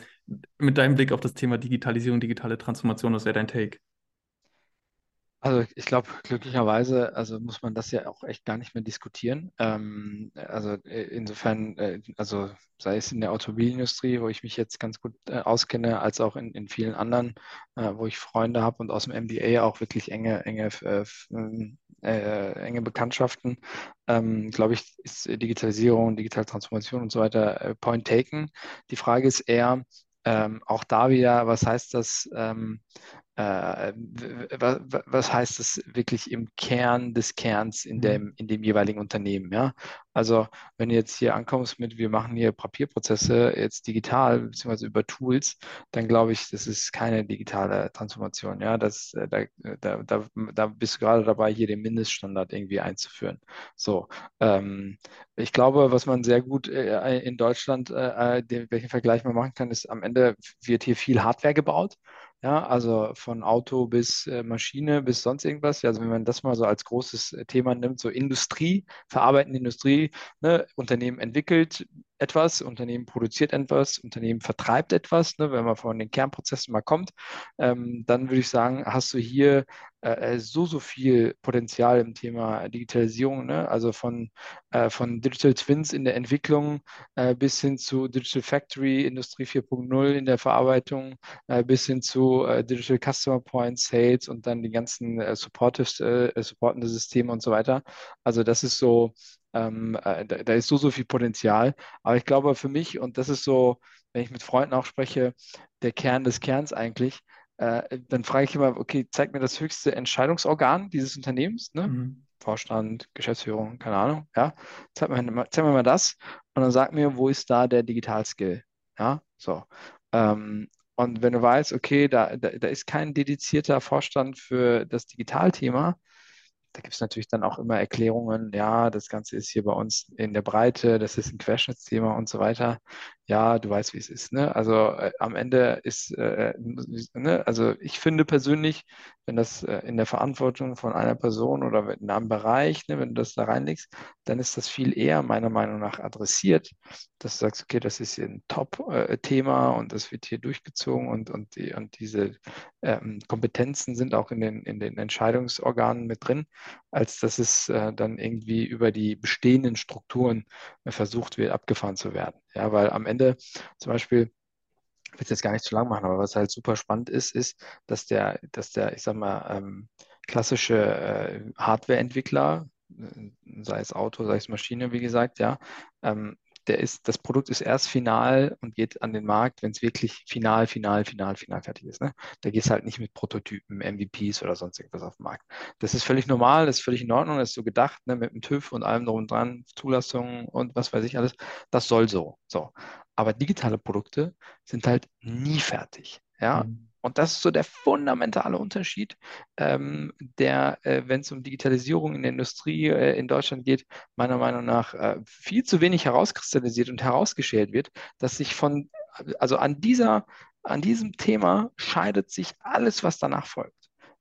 mit deinem Blick auf das Thema Digitalisierung, digitale Transformation, was wäre dein Take? Also ich glaube, glücklicherweise, also muss man das ja auch echt gar nicht mehr diskutieren. Ähm, also äh, insofern, äh, also sei es in der Automobilindustrie, wo ich mich jetzt ganz gut äh, auskenne, als auch in, in vielen anderen, äh, wo ich Freunde habe und aus dem MBA auch wirklich enge, enge, äh, äh, enge Bekanntschaften, ähm, glaube ich, ist Digitalisierung, digitale Transformation und so weiter point taken. Die Frage ist eher, ähm, auch da wieder, was heißt das? Ähm, äh, was heißt das wirklich im Kern des Kerns in mhm. dem, in dem jeweiligen Unternehmen, ja? Also wenn du jetzt hier ankommst mit, wir machen hier Papierprozesse jetzt digital, beziehungsweise über Tools, dann glaube ich, das ist keine digitale Transformation, ja? Das, äh, da, da, da, da bist du gerade dabei, hier den Mindeststandard irgendwie einzuführen. So, ähm, ich glaube, was man sehr gut äh, in Deutschland, äh, den, welchen Vergleich man machen kann, ist am Ende wird hier viel Hardware gebaut. Ja, also von Auto bis äh, Maschine bis sonst irgendwas. Ja, also wenn man das mal so als großes äh, Thema nimmt, so Industrie, verarbeitende Industrie, ne, Unternehmen entwickelt etwas, Unternehmen produziert etwas, Unternehmen vertreibt etwas, ne, wenn man von den Kernprozessen mal kommt, ähm, dann würde ich sagen, hast du hier äh, äh, so, so viel Potenzial im Thema Digitalisierung, ne? also von, äh, von Digital Twins in der Entwicklung äh, bis hin zu Digital Factory, Industrie 4.0 in der Verarbeitung, äh, bis hin zu äh, Digital Customer Points, Sales und dann die ganzen supportive, supportende Systeme und so weiter. Also das ist so, ähm, da, da ist so, so viel Potenzial. Aber ich glaube für mich, und das ist so, wenn ich mit Freunden auch spreche, der Kern des Kerns eigentlich, äh, dann frage ich immer, okay, zeig mir das höchste Entscheidungsorgan dieses Unternehmens, ne? Mhm. Vorstand, Geschäftsführung, keine Ahnung, ja. Zeig mir, zeig mir mal das und dann sag mir, wo ist da der Digitalskill? Ja, so. Ähm, und wenn du weißt, okay, da, da, da ist kein dedizierter Vorstand für das Digitalthema, da gibt es natürlich dann auch immer Erklärungen, ja, das Ganze ist hier bei uns in der Breite, das ist ein Querschnittsthema und so weiter. Ja, du weißt, wie es ist. Ne? Also äh, am Ende ist, äh, ne? also ich finde persönlich, wenn das äh, in der Verantwortung von einer Person oder in einem Bereich, ne, wenn du das da reinlegst, dann ist das viel eher meiner Meinung nach adressiert, dass du sagst, okay, das ist hier ein Top-Thema und das wird hier durchgezogen und, und, die, und diese ähm, Kompetenzen sind auch in den, in den Entscheidungsorganen mit drin, als dass es äh, dann irgendwie über die bestehenden Strukturen äh, versucht wird, abgefahren zu werden. Ja, weil am Ende zum Beispiel ich will es jetzt gar nicht zu lang machen, aber was halt super spannend ist, ist, dass der, dass der, ich sag mal, ähm, klassische äh, Hardware-Entwickler, äh, sei es Auto, sei es Maschine, wie gesagt, ja, ähm, der ist, das Produkt ist erst final und geht an den Markt, wenn es wirklich final, final, final, final fertig ist. Ne? Da geht es halt nicht mit Prototypen, MVPs oder sonst irgendwas auf den Markt. Das ist völlig normal, das ist völlig in Ordnung, das ist so gedacht, ne? mit dem TÜV und allem drum und dran, Zulassungen und was weiß ich alles. Das soll so. So. Aber digitale Produkte sind halt nie fertig. Ja, mhm. Und das ist so der fundamentale Unterschied, ähm, der, äh, wenn es um Digitalisierung in der Industrie äh, in Deutschland geht, meiner Meinung nach äh, viel zu wenig herauskristallisiert und herausgeschält wird, dass sich von, also an dieser, an diesem Thema scheidet sich alles, was danach folgt.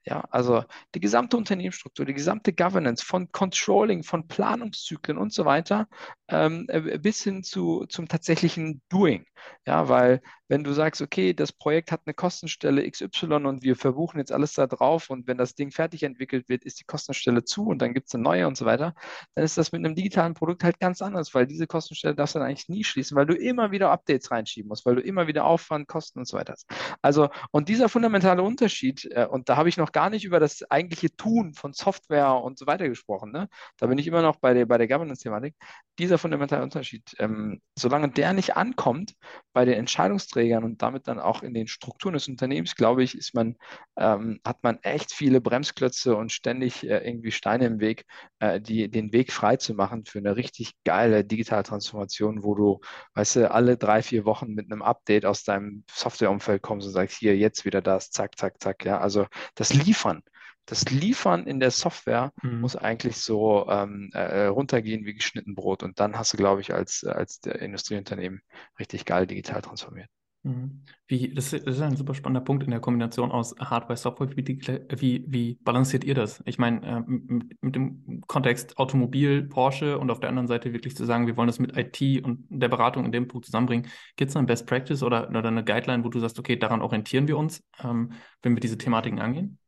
Ja, also die gesamte Unternehmensstruktur, die gesamte Governance von Controlling, von Planungszyklen und so weiter ähm, äh, bis hin zu, zum tatsächlichen Doing. Ja, weil wenn du sagst, okay, das Projekt hat eine Kostenstelle XY und wir verbuchen jetzt alles da drauf und wenn das Ding fertig entwickelt wird, ist die Kostenstelle zu und dann gibt es eine neue und so weiter, dann ist das mit einem digitalen Produkt halt ganz anders, weil diese Kostenstelle darfst du dann eigentlich nie schließen, weil du immer wieder Updates reinschieben musst, weil du immer wieder Aufwand, Kosten und so weiter hast. Also, und dieser fundamentale Unterschied, äh, und da habe ich noch gar nicht über das eigentliche Tun von Software und so weiter gesprochen, ne? da bin ich immer noch bei der, bei der Governance-Thematik, dieser fundamentale Unterschied, ähm, solange der nicht ankommt bei den Entscheidungsträgern und damit dann auch in den Strukturen des Unternehmens, glaube ich, ist man, ähm, hat man echt viele Bremsklötze und ständig äh, irgendwie Steine im Weg, äh, die, den Weg frei zu machen für eine richtig geile Digitaltransformation, wo du, weißt du, alle drei, vier Wochen mit einem Update aus deinem Softwareumfeld kommst und sagst, hier, jetzt wieder das, zack, zack, zack, ja, also das Liefern das Liefern in der Software mhm. muss eigentlich so ähm, äh, runtergehen wie geschnitten Brot. Und dann hast du, glaube ich, als, als Industrieunternehmen richtig geil digital transformiert. Mhm. Wie, das, ist ein super spannender Punkt in der Kombination aus Hardware, Software. Wie, wie, wie balanciert ihr das? Ich meine, äh, mit, mit, dem Kontext Automobil, Porsche und auf der anderen Seite wirklich zu sagen, wir wollen das mit IT und der Beratung in dem Punkt zusammenbringen. Gibt es da ein Best Practice oder, oder eine Guideline, wo du sagst, okay, daran orientieren wir uns, ähm, wenn wir diese Thematiken angehen?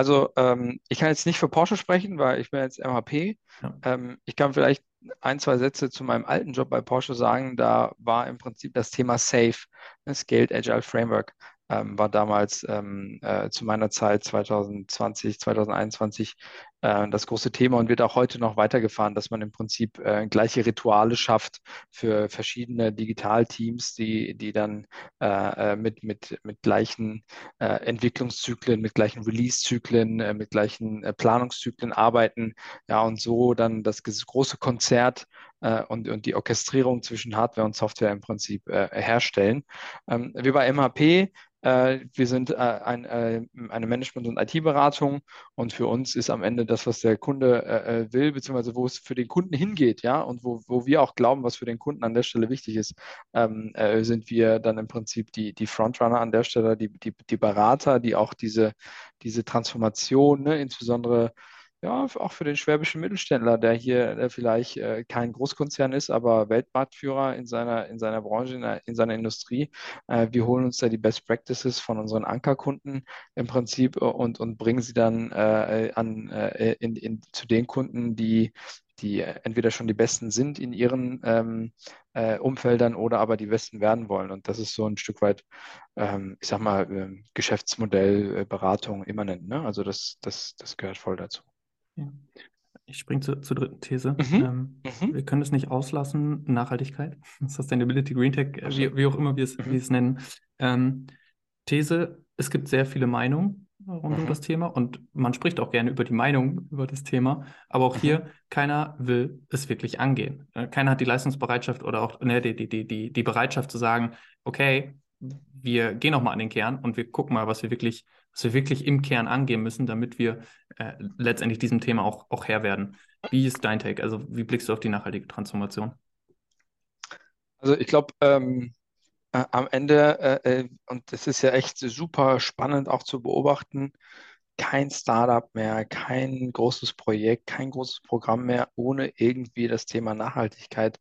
Also ähm, ich kann jetzt nicht für Porsche sprechen, weil ich bin jetzt MHP. Ja. Ähm, ich kann vielleicht ein, zwei Sätze zu meinem alten Job bei Porsche sagen. Da war im Prinzip das Thema SAFE, ne, Scaled Agile Framework, ähm, war damals ähm, äh, zu meiner Zeit 2020, 2021 äh, das große Thema und wird auch heute noch weitergefahren, dass man im Prinzip äh, gleiche Rituale schafft für verschiedene Digitalteams, die, die dann äh, äh mit, mit, mit gleichen äh, Entwicklungszyklen, mit gleichen Release-Zyklen, mit gleichen Planungszyklen arbeiten. Ja, und so dann das große Konzert und, und die Orchestrierung zwischen Hardware und Software im Prinzip herstellen. Ähm, wir bei MHP äh, wir sind äh, ein, äh, eine Management- und IT-Beratung und für uns ist am Ende das, was der Kunde will, beziehungsweise wo es für den Kunden hingeht, ja, und wo, wo wir auch glauben, was für den Kunden an der Stelle wichtig ist, ähm, sind wir dann im Prinzip die, die Frontrunner an der Stelle, die, die, die Berater, die auch diese, diese Transformation, ne, insbesondere ja, auch für den schwäbischen Mittelständler, der hier der vielleicht äh, kein Großkonzern ist, aber Weltmarktführer in seiner, in seiner Branche, in, der, in seiner Industrie. Äh, wir holen uns da die Best Practices von unseren Ankerkunden im Prinzip äh, und, und bringen sie dann äh, an, äh, in, in, zu den Kunden, die, die entweder schon die Besten sind in ihren ähm, äh, Umfeldern oder aber die Besten werden wollen. Und das ist so ein Stück weit, ähm, ich sag mal, äh, Geschäftsmodell, äh, Beratung immanent. Ne? Also das, das, das gehört voll dazu. Ja. Ich springe zu, zur dritten These. Mhm. Ähm, mhm. Wir können es nicht auslassen, Nachhaltigkeit, *laughs* Sustainability, Green Tech, wie, wie auch immer wir es, mhm. wir es nennen. Ähm, These, es gibt sehr viele Meinungen rund um Mhm. das Thema und man spricht auch gerne über die Meinung über das Thema, aber auch Mhm. hier, keiner will es wirklich angehen. Äh, Keiner hat die Leistungsbereitschaft oder auch ne, die, die, die, die, die Bereitschaft zu sagen, okay, wir gehen auch mal an den Kern und wir gucken mal, was wir wirklich, was wir wirklich im Kern angehen müssen, damit wir äh, letztendlich diesem Thema auch, auch Herr werden. Wie ist dein Take? Also wie blickst du auf die nachhaltige Transformation? Also ich glaube, ähm, äh, am Ende, äh, äh, und das ist ja echt super spannend auch zu beobachten, kein Startup mehr, kein großes Projekt, kein großes Programm mehr, ohne irgendwie das Thema Nachhaltigkeit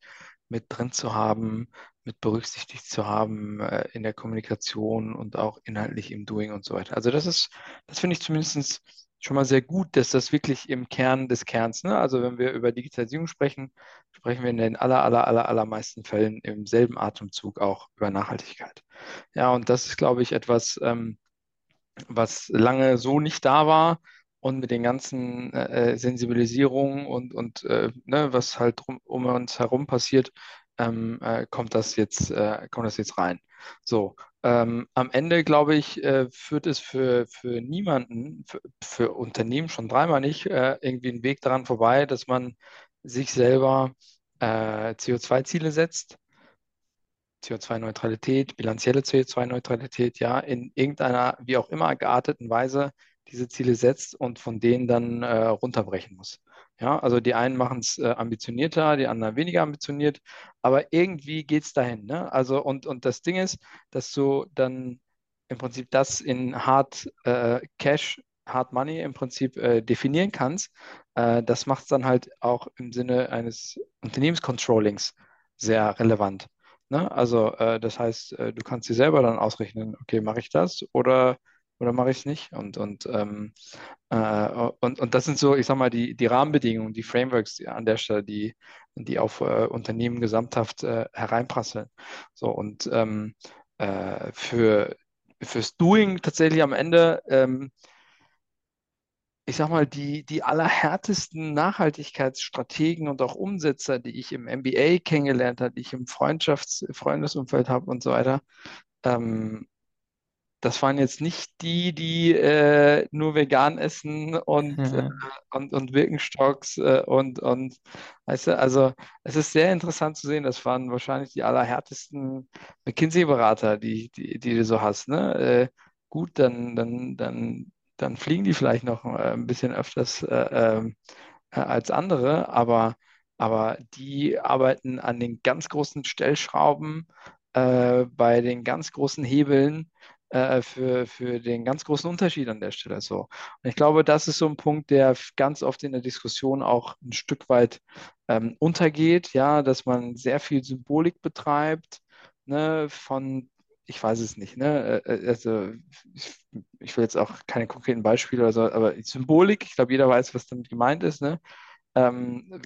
mit drin zu haben, mit berücksichtigt zu haben, äh, in der Kommunikation und auch inhaltlich im Doing und so weiter. Also das ist, das finde ich zumindest schon mal sehr gut, dass das wirklich im Kern des Kerns, ne? Also wenn wir über Digitalisierung sprechen, sprechen wir in den aller, aller, aller, allermeisten Fällen im selben Atemzug auch über Nachhaltigkeit. Ja, und das ist, glaube ich, etwas, ähm, was lange so nicht da war und mit den ganzen äh, Sensibilisierungen und, und äh, ne, was halt drum, um uns herum passiert, ähm, äh, kommt das jetzt, äh, kommt das jetzt rein. So, ähm, am Ende, glaube ich, äh, führt es für, für niemanden, für, für Unternehmen schon dreimal nicht, äh, irgendwie einen Weg daran vorbei, dass man sich selber äh, CO2-Ziele setzt CO2-Neutralität, bilanzielle CO2-Neutralität, ja, in irgendeiner, wie auch immer gearteten Weise diese Ziele setzt und von denen dann äh, runterbrechen muss. Ja, also die einen machen es äh, ambitionierter, die anderen weniger ambitioniert, aber irgendwie geht es dahin. Ne? Also, und, und das Ding ist, dass du dann im Prinzip das in Hard äh, Cash, Hard Money im Prinzip äh, definieren kannst. Äh, das macht es dann halt auch im Sinne eines Unternehmenscontrollings sehr relevant. Ne? Also äh, das heißt, äh, du kannst dir selber dann ausrechnen, okay, mache ich das oder, oder mache ich es nicht? Und, und, ähm, äh, und, und das sind so, ich sag mal, die, die Rahmenbedingungen, die Frameworks die an der Stelle, die, die auf äh, Unternehmen gesamthaft äh, hereinprasseln. So, und ähm, äh, für, fürs Doing tatsächlich am Ende ähm, ich sag mal, die, die allerhärtesten Nachhaltigkeitsstrategen und auch Umsetzer, die ich im MBA kennengelernt habe, die ich im Freundschafts-, Freundesumfeld habe und so weiter, ähm, das waren jetzt nicht die, die äh, nur vegan essen und, äh, Mhm. und, und Birkenstocks äh, und, und, weißt du, also es ist sehr interessant zu sehen, das waren wahrscheinlich die allerhärtesten McKinsey-Berater, die, die, die du so hast, ne? Äh, gut, dann, dann, dann, dann fliegen die vielleicht noch äh, ein bisschen öfters äh, ähm, äh, als andere, aber, aber die arbeiten an den ganz großen Stellschrauben, äh, bei den ganz großen Hebeln äh, für, für den ganz großen Unterschied an der Stelle so. Und ich glaube, das ist so ein Punkt, der ganz oft in der Diskussion auch ein Stück weit ähm, untergeht, ja, dass man sehr viel Symbolik betreibt, ne, von ich weiß es nicht, ne? Äh, äh, Also ich, will jetzt auch keine konkreten Beispiele oder so, aber Symbolik, ich glaube, jeder weiß, was damit gemeint ist, ne? ähm,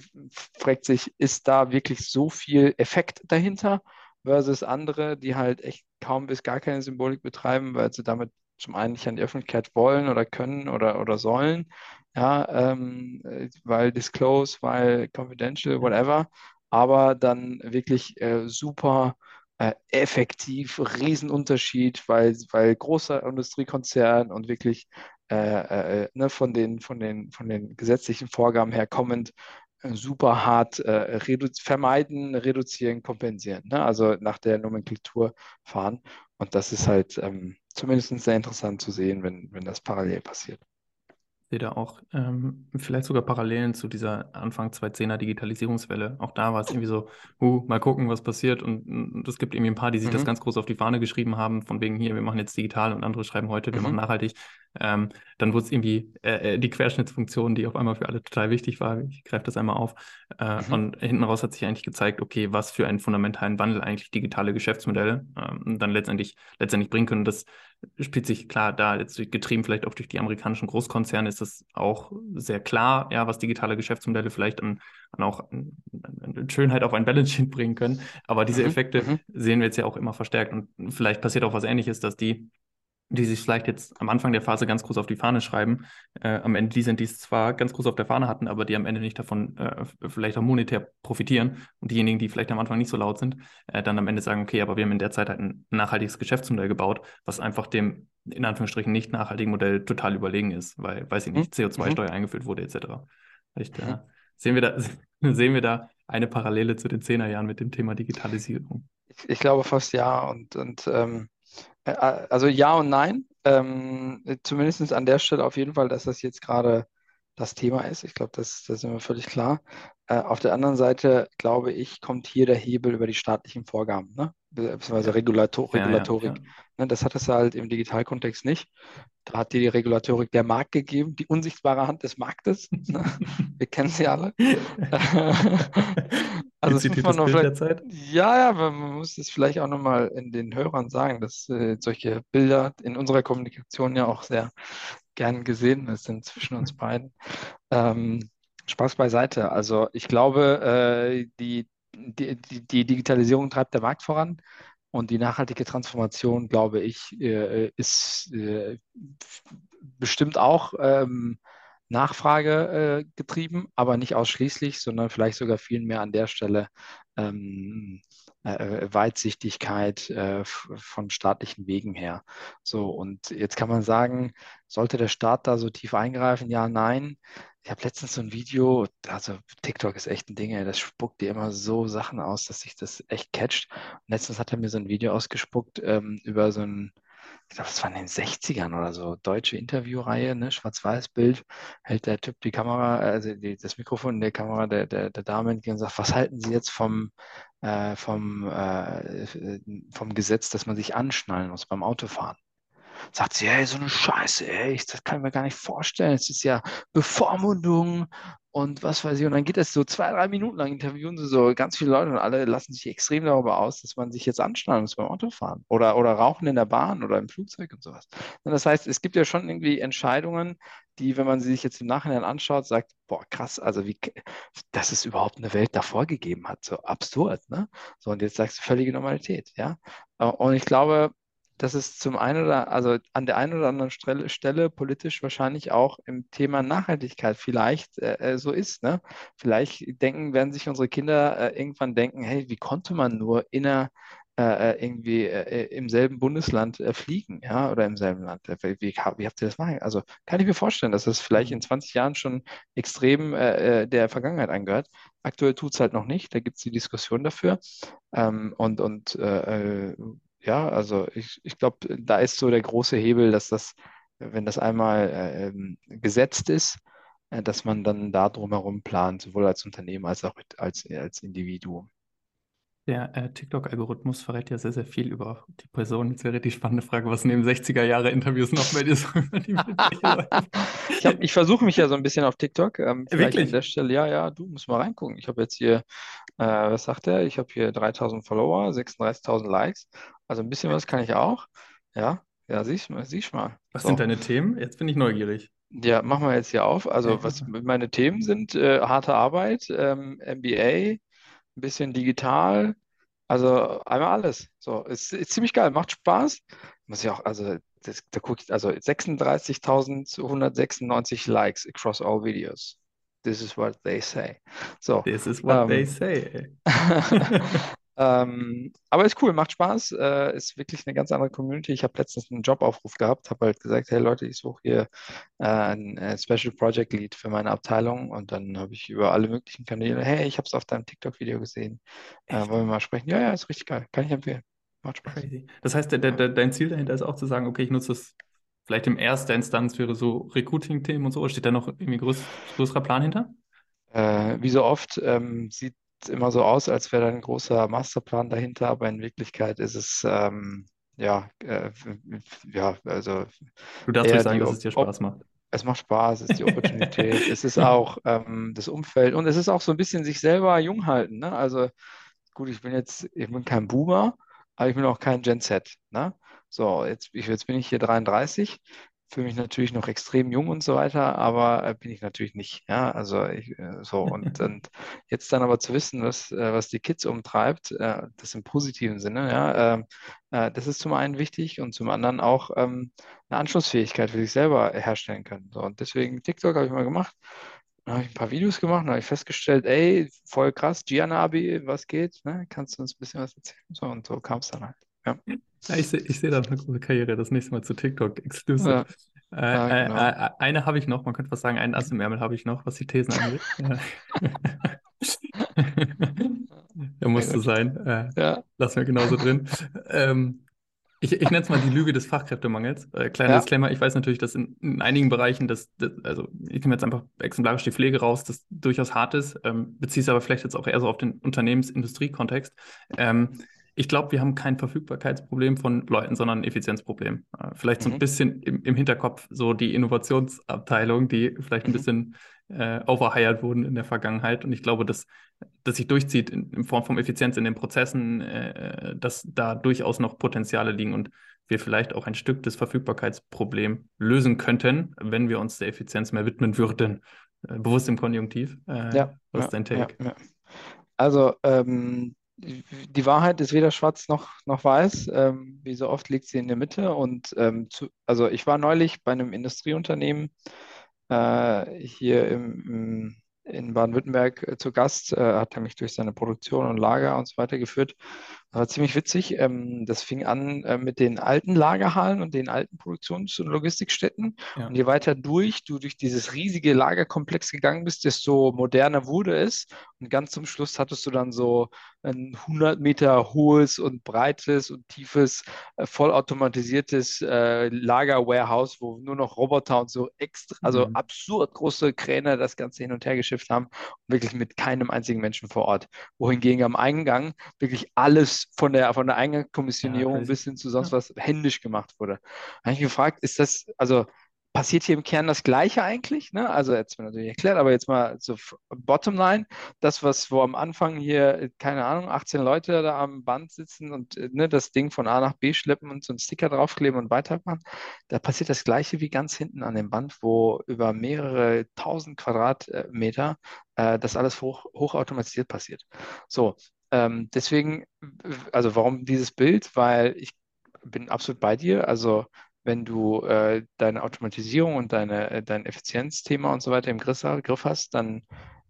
fragt sich, ist da wirklich so viel Effekt dahinter versus andere, die halt echt kaum bis gar keine Symbolik betreiben, weil sie damit zum einen nicht an die Öffentlichkeit wollen oder können oder, oder sollen, ja, ähm, äh, weil disclose, weil confidential, whatever, aber dann wirklich äh, super äh, effektiv, Riesenunterschied, weil, weil großer Industriekonzern und wirklich äh, äh, ne, von den, von den, von den gesetzlichen Vorgaben her kommend äh, super hart äh, redu vermeiden, reduzieren, kompensieren. Ne? Also nach der Nomenklatur fahren. Und das ist halt ähm, zumindest sehr interessant zu sehen, wenn, wenn das parallel passiert. sehe da auch ähm, vielleicht sogar Parallelen zu dieser Anfang 2010er Digitalisierungswelle. Auch da war es irgendwie so, uh, mal gucken, was passiert. Und es gibt irgendwie ein paar, die sich das Mhm, ganz groß auf die Fahne geschrieben haben, von wegen hier, wir machen jetzt digital und andere schreiben heute, wir mhm, machen nachhaltig. Ähm, dann wurde es irgendwie äh, äh, die Querschnittsfunktion, die auf einmal für alle total wichtig war. Ich greife das einmal auf. Äh, mhm, und hinten raus hat sich eigentlich gezeigt, okay, was für einen fundamentalen Wandel eigentlich digitale Geschäftsmodelle ähm, dann letztendlich, letztendlich bringen können. Das spielt sich klar da, jetzt getrieben vielleicht auch durch die amerikanischen Großkonzerne, ist es auch sehr klar, ja, was digitale Geschäftsmodelle vielleicht an, an auch an, an Schönheit auf ein Balance Sheet bringen können. Aber diese mhm, Effekte mhm, sehen wir jetzt ja auch immer verstärkt. Und vielleicht passiert auch was Ähnliches, dass die die sich vielleicht jetzt am Anfang der Phase ganz groß auf die Fahne schreiben, äh, am Ende die sind, die es zwar ganz groß auf der Fahne hatten, aber die am Ende nicht davon äh, vielleicht auch monetär profitieren und diejenigen, die vielleicht am Anfang nicht so laut sind, äh, dann am Ende sagen, okay, aber wir haben in der Zeit halt ein nachhaltiges Geschäftsmodell gebaut, was einfach dem in Anführungsstrichen nicht nachhaltigen Modell total überlegen ist, weil, weiß ich nicht, mhm. CO2-Steuer mhm. eingeführt wurde etc. Vielleicht mhm. sehen, wir da, *laughs* sehen wir da eine Parallele zu den Zehnerjahren mit dem Thema Digitalisierung. Ich, ich glaube fast ja und, und ähm äh, also ja und nein. Ähm, zumindest an der Stelle auf jeden Fall, dass das jetzt gerade das Thema ist. Ich glaube, das, das ist mir völlig klar. Äh, auf der anderen Seite, glaube ich, kommt hier der Hebel über die staatlichen Vorgaben, ne? Beziehungsweise Regulator Regulatorik. Ja, ja, ja. Ne? Das hat es halt im Digitalkontext nicht. Da hat die Regulatorik der Markt gegeben, die unsichtbare Hand des Marktes. Ne? *laughs* Wir kennen sie alle. *laughs* Also das muss man noch vielleicht, ja, ja, man muss es vielleicht auch nochmal in den Hörern sagen, dass äh, solche Bilder in unserer Kommunikation ja auch sehr gern gesehen sind zwischen uns *laughs* beiden. Ähm, Spaß beiseite. Also ich glaube, äh, die, die, die Digitalisierung treibt der Markt voran. Und die nachhaltige Transformation, glaube ich, äh, ist äh, bestimmt auch ähm, Nachfrage äh, getrieben, aber nicht ausschließlich, sondern vielleicht sogar viel mehr an der Stelle ähm, äh, Weitsichtigkeit von staatlichen Wegen her. So, und jetzt kann man sagen, sollte der Staat da so tief eingreifen? Ja, nein. Ich habe letztens so ein Video, also TikTok ist echt ein Ding, das spuckt dir immer so Sachen aus, dass sich das echt catcht. Und letztens hat er mir so ein Video ausgespuckt ähm, über so ein ich glaube, das war in den 60ern oder so, deutsche Interviewreihe, ne, Schwarz-Weiß-Bild, hält der Typ die Kamera, also die, das Mikrofon in der Kamera der, der, der Dame entgegen und sagt, was halten Sie jetzt vom, äh, vom, äh, vom Gesetz, dass man sich anschnallen muss beim Autofahren? Sagt sie, hey, so eine Scheiße, ey, das kann ich mir gar nicht vorstellen. Es ist ja Bevormundung und was weiß ich. Und dann geht es so zwei, drei Minuten lang, interviewen sie so ganz viele Leute und alle lassen sich extrem darüber aus, dass man sich jetzt anschnallen muss beim Autofahren oder, oder rauchen in der Bahn oder im Flugzeug und sowas. Und das heißt, es gibt ja schon irgendwie Entscheidungen, die, wenn man sie sich jetzt im Nachhinein anschaut, sagt, boah, krass, also wie, dass es überhaupt eine Welt davor gegeben hat, so absurd, ne? So, und jetzt sagst du völlige Normalität, ja? Und ich glaube, dass es zum einen oder also an der einen oder anderen Stelle, Stelle politisch wahrscheinlich auch im Thema Nachhaltigkeit vielleicht äh, äh, so ist. Ne? Vielleicht denken, werden sich unsere Kinder äh, irgendwann denken, hey, wie konnte man nur inner äh, äh irgendwie äh, im selben Bundesland fliegen, ja, oder im selben Land? Wie, wie, wie habt ihr das machen? Also kann ich mir vorstellen, dass das vielleicht in 20 Jahren schon extrem der Vergangenheit angehört. Aktuell tut es halt noch nicht, da gibt es die Diskussion dafür. Ähm, und und ja, also ich, ich glaube, da ist so der große Hebel, dass das, wenn das einmal äh, ähm, gesetzt ist, äh, dass man dann da drumherum plant, sowohl als Unternehmen als auch als, als Individuum. Der äh, TikTok-Algorithmus verrät ja sehr, sehr viel über die Person. Jetzt wäre die spannende Frage, was neben 60er-Jahre-Interviews noch bei dir so *laughs* über die Ich, ich versuche mich ja so ein bisschen auf TikTok. Ähm, Wirklich? An der Stelle, ja, ja, du musst mal reingucken. Ich habe jetzt hier, äh, was sagt er? Ich habe hier 3000 Follower, 36.000 Likes. Also ein bisschen was kann ich auch. Ja, ja, siehst du siehst mal. Was so. sind deine Themen? Jetzt bin ich neugierig. Ja, machen wir jetzt hier auf. Also, was meine Themen sind, äh, harte Arbeit, ähm, MBA, ein bisschen digital, also einmal alles. So, ist, ist ziemlich geil, macht Spaß. Muss ich auch, also das, da gucke ich, also 36.196 Likes across all videos. This is what they say. So, This is what ähm, they say. *laughs* *laughs* Ähm, aber ist cool, macht Spaß, äh, ist wirklich eine ganz andere Community. Ich habe letztens einen Jobaufruf gehabt, habe halt gesagt, hey Leute, ich suche hier äh, ein äh, Special Project Lead für meine Abteilung und dann habe ich über alle möglichen Kanäle, hey, ich habe es auf deinem TikTok-Video gesehen, äh, wollen wir mal sprechen? Ja, ja, ist richtig geil, kann ich empfehlen. Macht Spaß. Crazy. Das heißt, der, der, dein Ziel dahinter ist auch zu sagen, okay, ich nutze das vielleicht in erster Instanz für so Recruiting-Themen und so. Steht da noch irgendwie größ, größerer Plan hinter? Äh, wie so oft ähm, sieht immer so aus, als wäre da ein großer Masterplan dahinter, aber in Wirklichkeit ist es ähm, ja, äh, ja, also. Du darfst ruhig sagen, dass es dir Spaß macht. Es macht Spaß, es ist die *laughs* Opportunität, es ist auch ähm, das Umfeld und es ist auch so ein bisschen sich selber jung halten. Ne? Also gut, ich bin jetzt, ich bin kein Boomer, aber ich bin auch kein Gen Z. Ne? So, jetzt, ich, jetzt bin ich hier 33 fühle mich natürlich noch extrem jung und so weiter, aber äh, bin ich natürlich nicht. Ja, also ich, äh, so und, *laughs* und jetzt dann aber zu wissen, was, äh, was die Kids umtreibt, das im positiven Sinne, ja, ähm, äh, das ist zum einen wichtig und zum anderen auch ähm, eine Anschlussfähigkeit für sich selber herstellen können. So, und deswegen TikTok habe ich mal gemacht. Dann habe ich ein paar Videos gemacht, dann habe ich festgestellt, ey, voll krass, Gianabi, was geht? Ne? Kannst du uns ein bisschen was erzählen? So, und so kam es dann halt. Ja. Ja, ich sehe ich seh da eine große Karriere, das nächste Mal zu TikTok exclusive. Ja, Äh, ja, äh, genau. äh, eine habe ich noch, man könnte fast sagen, einen Ass im Ärmel habe ich noch, was die Thesen angeht. *laughs* *laughs* Der musste sein. Äh, Ja, lassen wir genauso drin. Ähm, ich ich nenne es mal die Lüge des Fachkräftemangels. Äh, kleiner ja, Disclaimer, ich weiß natürlich, dass in, in einigen Bereichen, das, das, also ich nehme jetzt einfach exemplarisch die Pflege raus, das durchaus hart ist, ähm, beziehe es aber vielleicht jetzt auch eher so auf den Unternehmens-Industrie-Kontext. Ähm, ich glaube, wir haben kein Verfügbarkeitsproblem von Leuten, sondern ein Effizienzproblem. Äh, vielleicht so ein mhm, bisschen im, im Hinterkopf so die Innovationsabteilung, die vielleicht ein mhm, bisschen äh, overhired wurden in der Vergangenheit. Und ich glaube, dass das sich durchzieht in, in Form von Effizienz in den Prozessen, äh, dass da durchaus noch Potenziale liegen und wir vielleicht auch ein Stück des Verfügbarkeitsproblems lösen könnten, wenn wir uns der Effizienz mehr widmen würden. Äh, bewusst im Konjunktiv. Äh, ja, was ja, ist dein ja, Take? ja. Also, ähm, die Wahrheit ist weder schwarz noch, noch weiß. Ähm, wie so oft liegt sie in der Mitte. Und ähm, zu, also ich war neulich bei einem Industrieunternehmen äh, hier im, im, in Baden-Württemberg äh, zu Gast, äh, hat er mich durch seine Produktion und Lager und so weiter geführt. Das war ziemlich witzig. Ähm, das fing an äh, mit den alten Lagerhallen und den alten Produktions- und Logistikstätten. Ja. Und je weiter durch du durch dieses riesige Lagerkomplex gegangen bist, desto moderner wurde es. Und ganz zum Schluss hattest du dann so ein 100 Meter hohes und breites und tiefes, äh, vollautomatisiertes äh, Lager-Warehouse, wo nur noch Roboter und so extra, also Mhm. absurd große Kräne das Ganze hin und her geschifft haben und wirklich mit keinem einzigen Menschen vor Ort. Wohingegen am Eingang wirklich alles von der, von der Ja, Eingangskommissionierung crazy. bis hin zu sonst Ja. was händisch gemacht wurde. Da habe ich gefragt, ist das, also passiert hier im Kern das Gleiche eigentlich? Ne? Also jetzt mir natürlich erklärt, aber jetzt mal so f- Bottomline, das, was wo am Anfang hier, keine Ahnung, 18 Leute da am Band sitzen und äh, ne, das Ding von A nach B schleppen und so einen Sticker draufkleben und weitermachen, da passiert das Gleiche wie ganz hinten an dem Band, wo über mehrere tausend Quadratmeter äh, das alles hoch, hochautomatisiert passiert. So, ähm, deswegen, also warum dieses Bild? Weil ich bin absolut bei dir. Also wenn du äh, deine Automatisierung und deine, äh, dein Effizienzthema und so weiter im Griff, Griff hast, dann,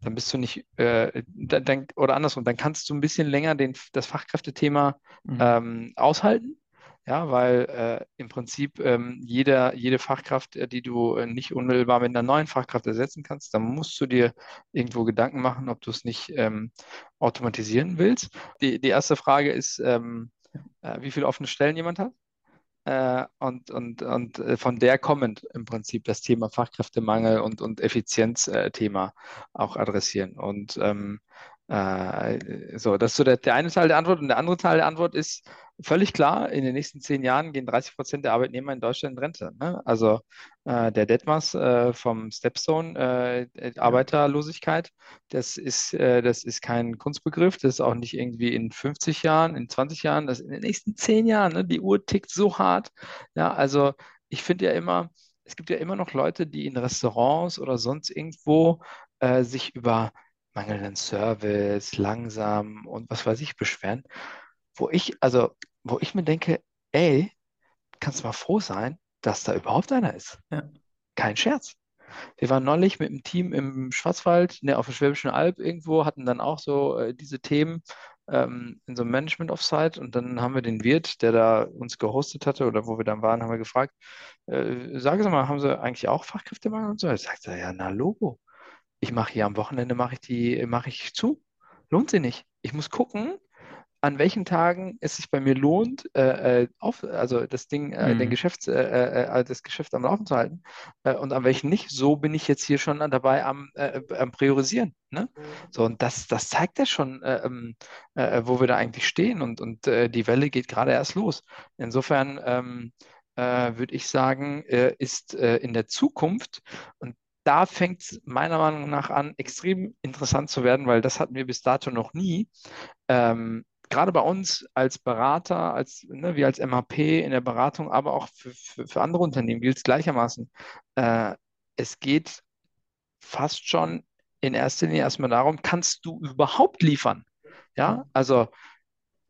dann bist du nicht, äh, dann, dann, oder andersrum, dann kannst du ein bisschen länger den, das Fachkräftethema Mhm. ähm, aushalten. Ja, weil äh, im Prinzip ähm, jeder, jede Fachkraft, äh, die du äh, nicht unmittelbar mit einer neuen Fachkraft ersetzen kannst, dann musst du dir irgendwo Gedanken machen, ob du es nicht ähm, automatisieren willst. Die, die erste Frage ist, ähm, äh, wie viele offene Stellen jemand hat. Äh, und und, und äh, von der kommend im Prinzip das Thema Fachkräftemangel und, und Effizienzthema auch adressieren. Und ähm, äh, so, das ist so der, der eine Teil der Antwort. Und der andere Teil der Antwort ist völlig klar, in den nächsten zehn Jahren gehen 30 Prozent der Arbeitnehmer in Deutschland in Rente. Ne? Also äh, der Detmers äh, vom Stepstone, äh. Arbeiterlosigkeit, das ist, äh, das ist kein Kunstbegriff, das ist auch nicht irgendwie in 50 Jahren, in 20 Jahren, das ist in den nächsten 10 Jahren, ne? Die Uhr tickt so hart. Ja, also ich finde ja immer, es gibt ja immer noch Leute, die in Restaurants oder sonst irgendwo äh, sich über mangelnden Service, langsam und was weiß ich beschweren, wo ich, also, wo ich mir denke, ey, kannst mal froh sein, dass da überhaupt einer ist. Ja. Kein Scherz. Wir waren neulich mit dem Team im Schwarzwald, ne, auf der Schwäbischen Alb irgendwo, hatten dann auch so äh, diese Themen ähm, in so einem Management Offsite und dann haben wir den Wirt, der da uns gehostet hatte oder wo wir dann waren, haben wir gefragt, äh, sagen Sie mal, haben Sie eigentlich auch Fachkräftemangel und so? Er sagt ja, na Logo. Ich mache hier am Wochenende mache ich die, mache ich zu. Lohnt sie nicht. Ich muss gucken, an welchen Tagen es sich bei mir lohnt, äh, äh, auf, also das Ding, äh, den Mhm. Geschäfts, äh, äh, äh, das Geschäft am Laufen zu halten und an welchen nicht. So bin ich jetzt hier schon dabei am, am Priorisieren. Ne? So, und das, das zeigt ja schon, äh, ähm, äh, wo wir da eigentlich stehen und, und die Welle geht gerade erst los. Insofern ähm, äh, würde ich sagen, ist in der Zukunft und da fängt es meiner Meinung nach an, extrem interessant zu werden, weil das hatten wir bis dato noch nie. Ähm, gerade bei uns als Berater, als, ne, wir als MHP in der Beratung, aber auch für, für, für andere Unternehmen gilt es gleichermaßen. Äh, es geht fast schon in erster Linie erstmal darum, kannst du überhaupt liefern? Ja, also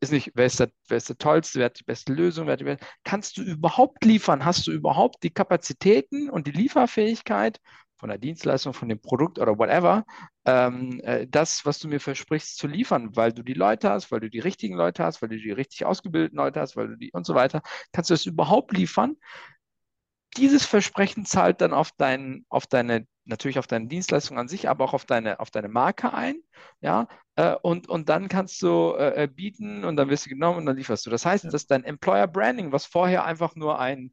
ist nicht, wer ist der, wer ist der tollste, wer hat die beste Lösung, wer hat die beste, kannst du überhaupt liefern? Hast du überhaupt die Kapazitäten und die Lieferfähigkeit von der Dienstleistung, von dem Produkt oder whatever, ähm, äh, das, was du mir versprichst, zu liefern, weil du die Leute hast, weil du die richtigen Leute hast, weil du die richtig ausgebildeten Leute hast, weil du die und so weiter, kannst du das überhaupt liefern? Dieses Versprechen zahlt dann auf, dein, auf deine natürlich auf deine Dienstleistung an sich, aber auch auf deine, auf deine Marke ein. Ja, äh, und, und dann kannst du äh, äh, bieten und dann wirst du genommen und dann lieferst du. Das heißt, dass dein Employer Branding, was vorher einfach nur ein,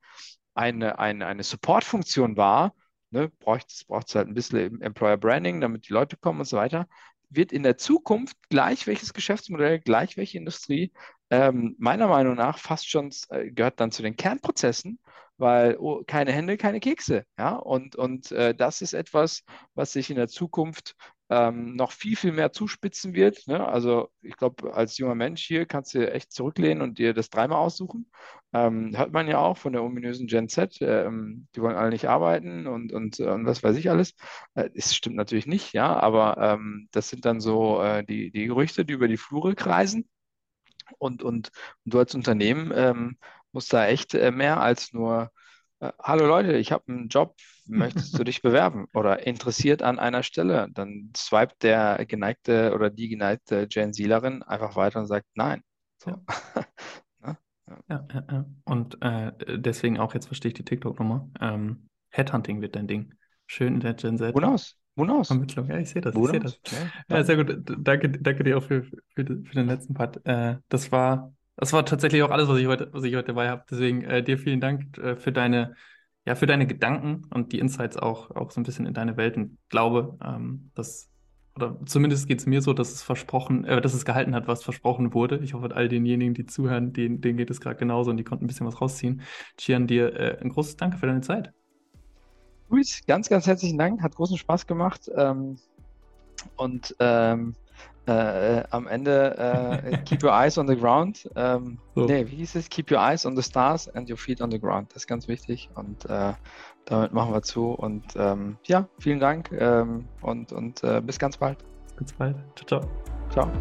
eine, eine, eine Support-Funktion war, ne, braucht es halt ein bisschen Employer Branding, damit die Leute kommen und so weiter, wird in der Zukunft gleich welches Geschäftsmodell, gleich welche Industrie, ähm, meiner Meinung nach fast schon äh, gehört dann zu den Kernprozessen weil oh, keine Hände, keine Kekse. Ja? Und, und äh, das ist etwas, was sich in der Zukunft ähm, noch viel, viel mehr zuspitzen wird. Ne? Also ich glaube, als junger Mensch hier kannst du echt zurücklehnen und dir das dreimal aussuchen. Ähm, hört man ja auch von der ominösen Gen Z, ähm, die wollen alle nicht arbeiten und, und, äh, und was weiß ich alles. Äh, das stimmt natürlich nicht, ja, aber ähm, das sind dann so äh, die, die Gerüchte, die über die Flure kreisen. Und, und, und du als Unternehmen ähm, muss da echt äh, mehr als nur, äh, hallo Leute, ich habe einen Job, möchtest du *laughs* dich bewerben oder interessiert an einer Stelle? Dann swipet der geneigte oder die geneigte Gen Zielerin einfach weiter und sagt nein. So. *laughs* Ja. ja, ja, ja. Und äh, deswegen auch, jetzt verstehe ich die TikTok-Nummer. Ähm, Headhunting wird dein Ding. Schön in der Gen Z. Wohnaus. Wohnaus. Vermittlung, ja, ich sehe das. Ich sehe das. Ja, ja, sehr gut. Danke, danke dir auch für, für, für den letzten Part. Äh, das war das war tatsächlich auch alles, was ich heute, was ich heute dabei habe. Deswegen äh, dir vielen Dank äh, für deine, ja, für deine Gedanken und die Insights auch, auch so ein bisschen in deine Welt. Und glaube, ähm, dass, oder zumindest geht es mir so, dass es versprochen, äh, dass es gehalten hat, was versprochen wurde. Ich hoffe, all denjenigen, die zuhören, denen, denen geht es gerade genauso und die konnten ein bisschen was rausziehen. Chian, dir äh, ein großes Danke für deine Zeit. Luis, ganz, ganz herzlichen Dank. Hat großen Spaß gemacht. Ähm, und ähm, äh, äh, am Ende äh, *laughs* keep your eyes on the ground. Ähm, so. Nee, wie hieß es? Keep your eyes on the stars and your feet on the ground. Das ist ganz wichtig und äh, damit machen wir zu. Und ähm, ja, vielen Dank ähm, und, und äh, bis ganz bald. Bis ganz bald. Ciao, ciao. Ciao.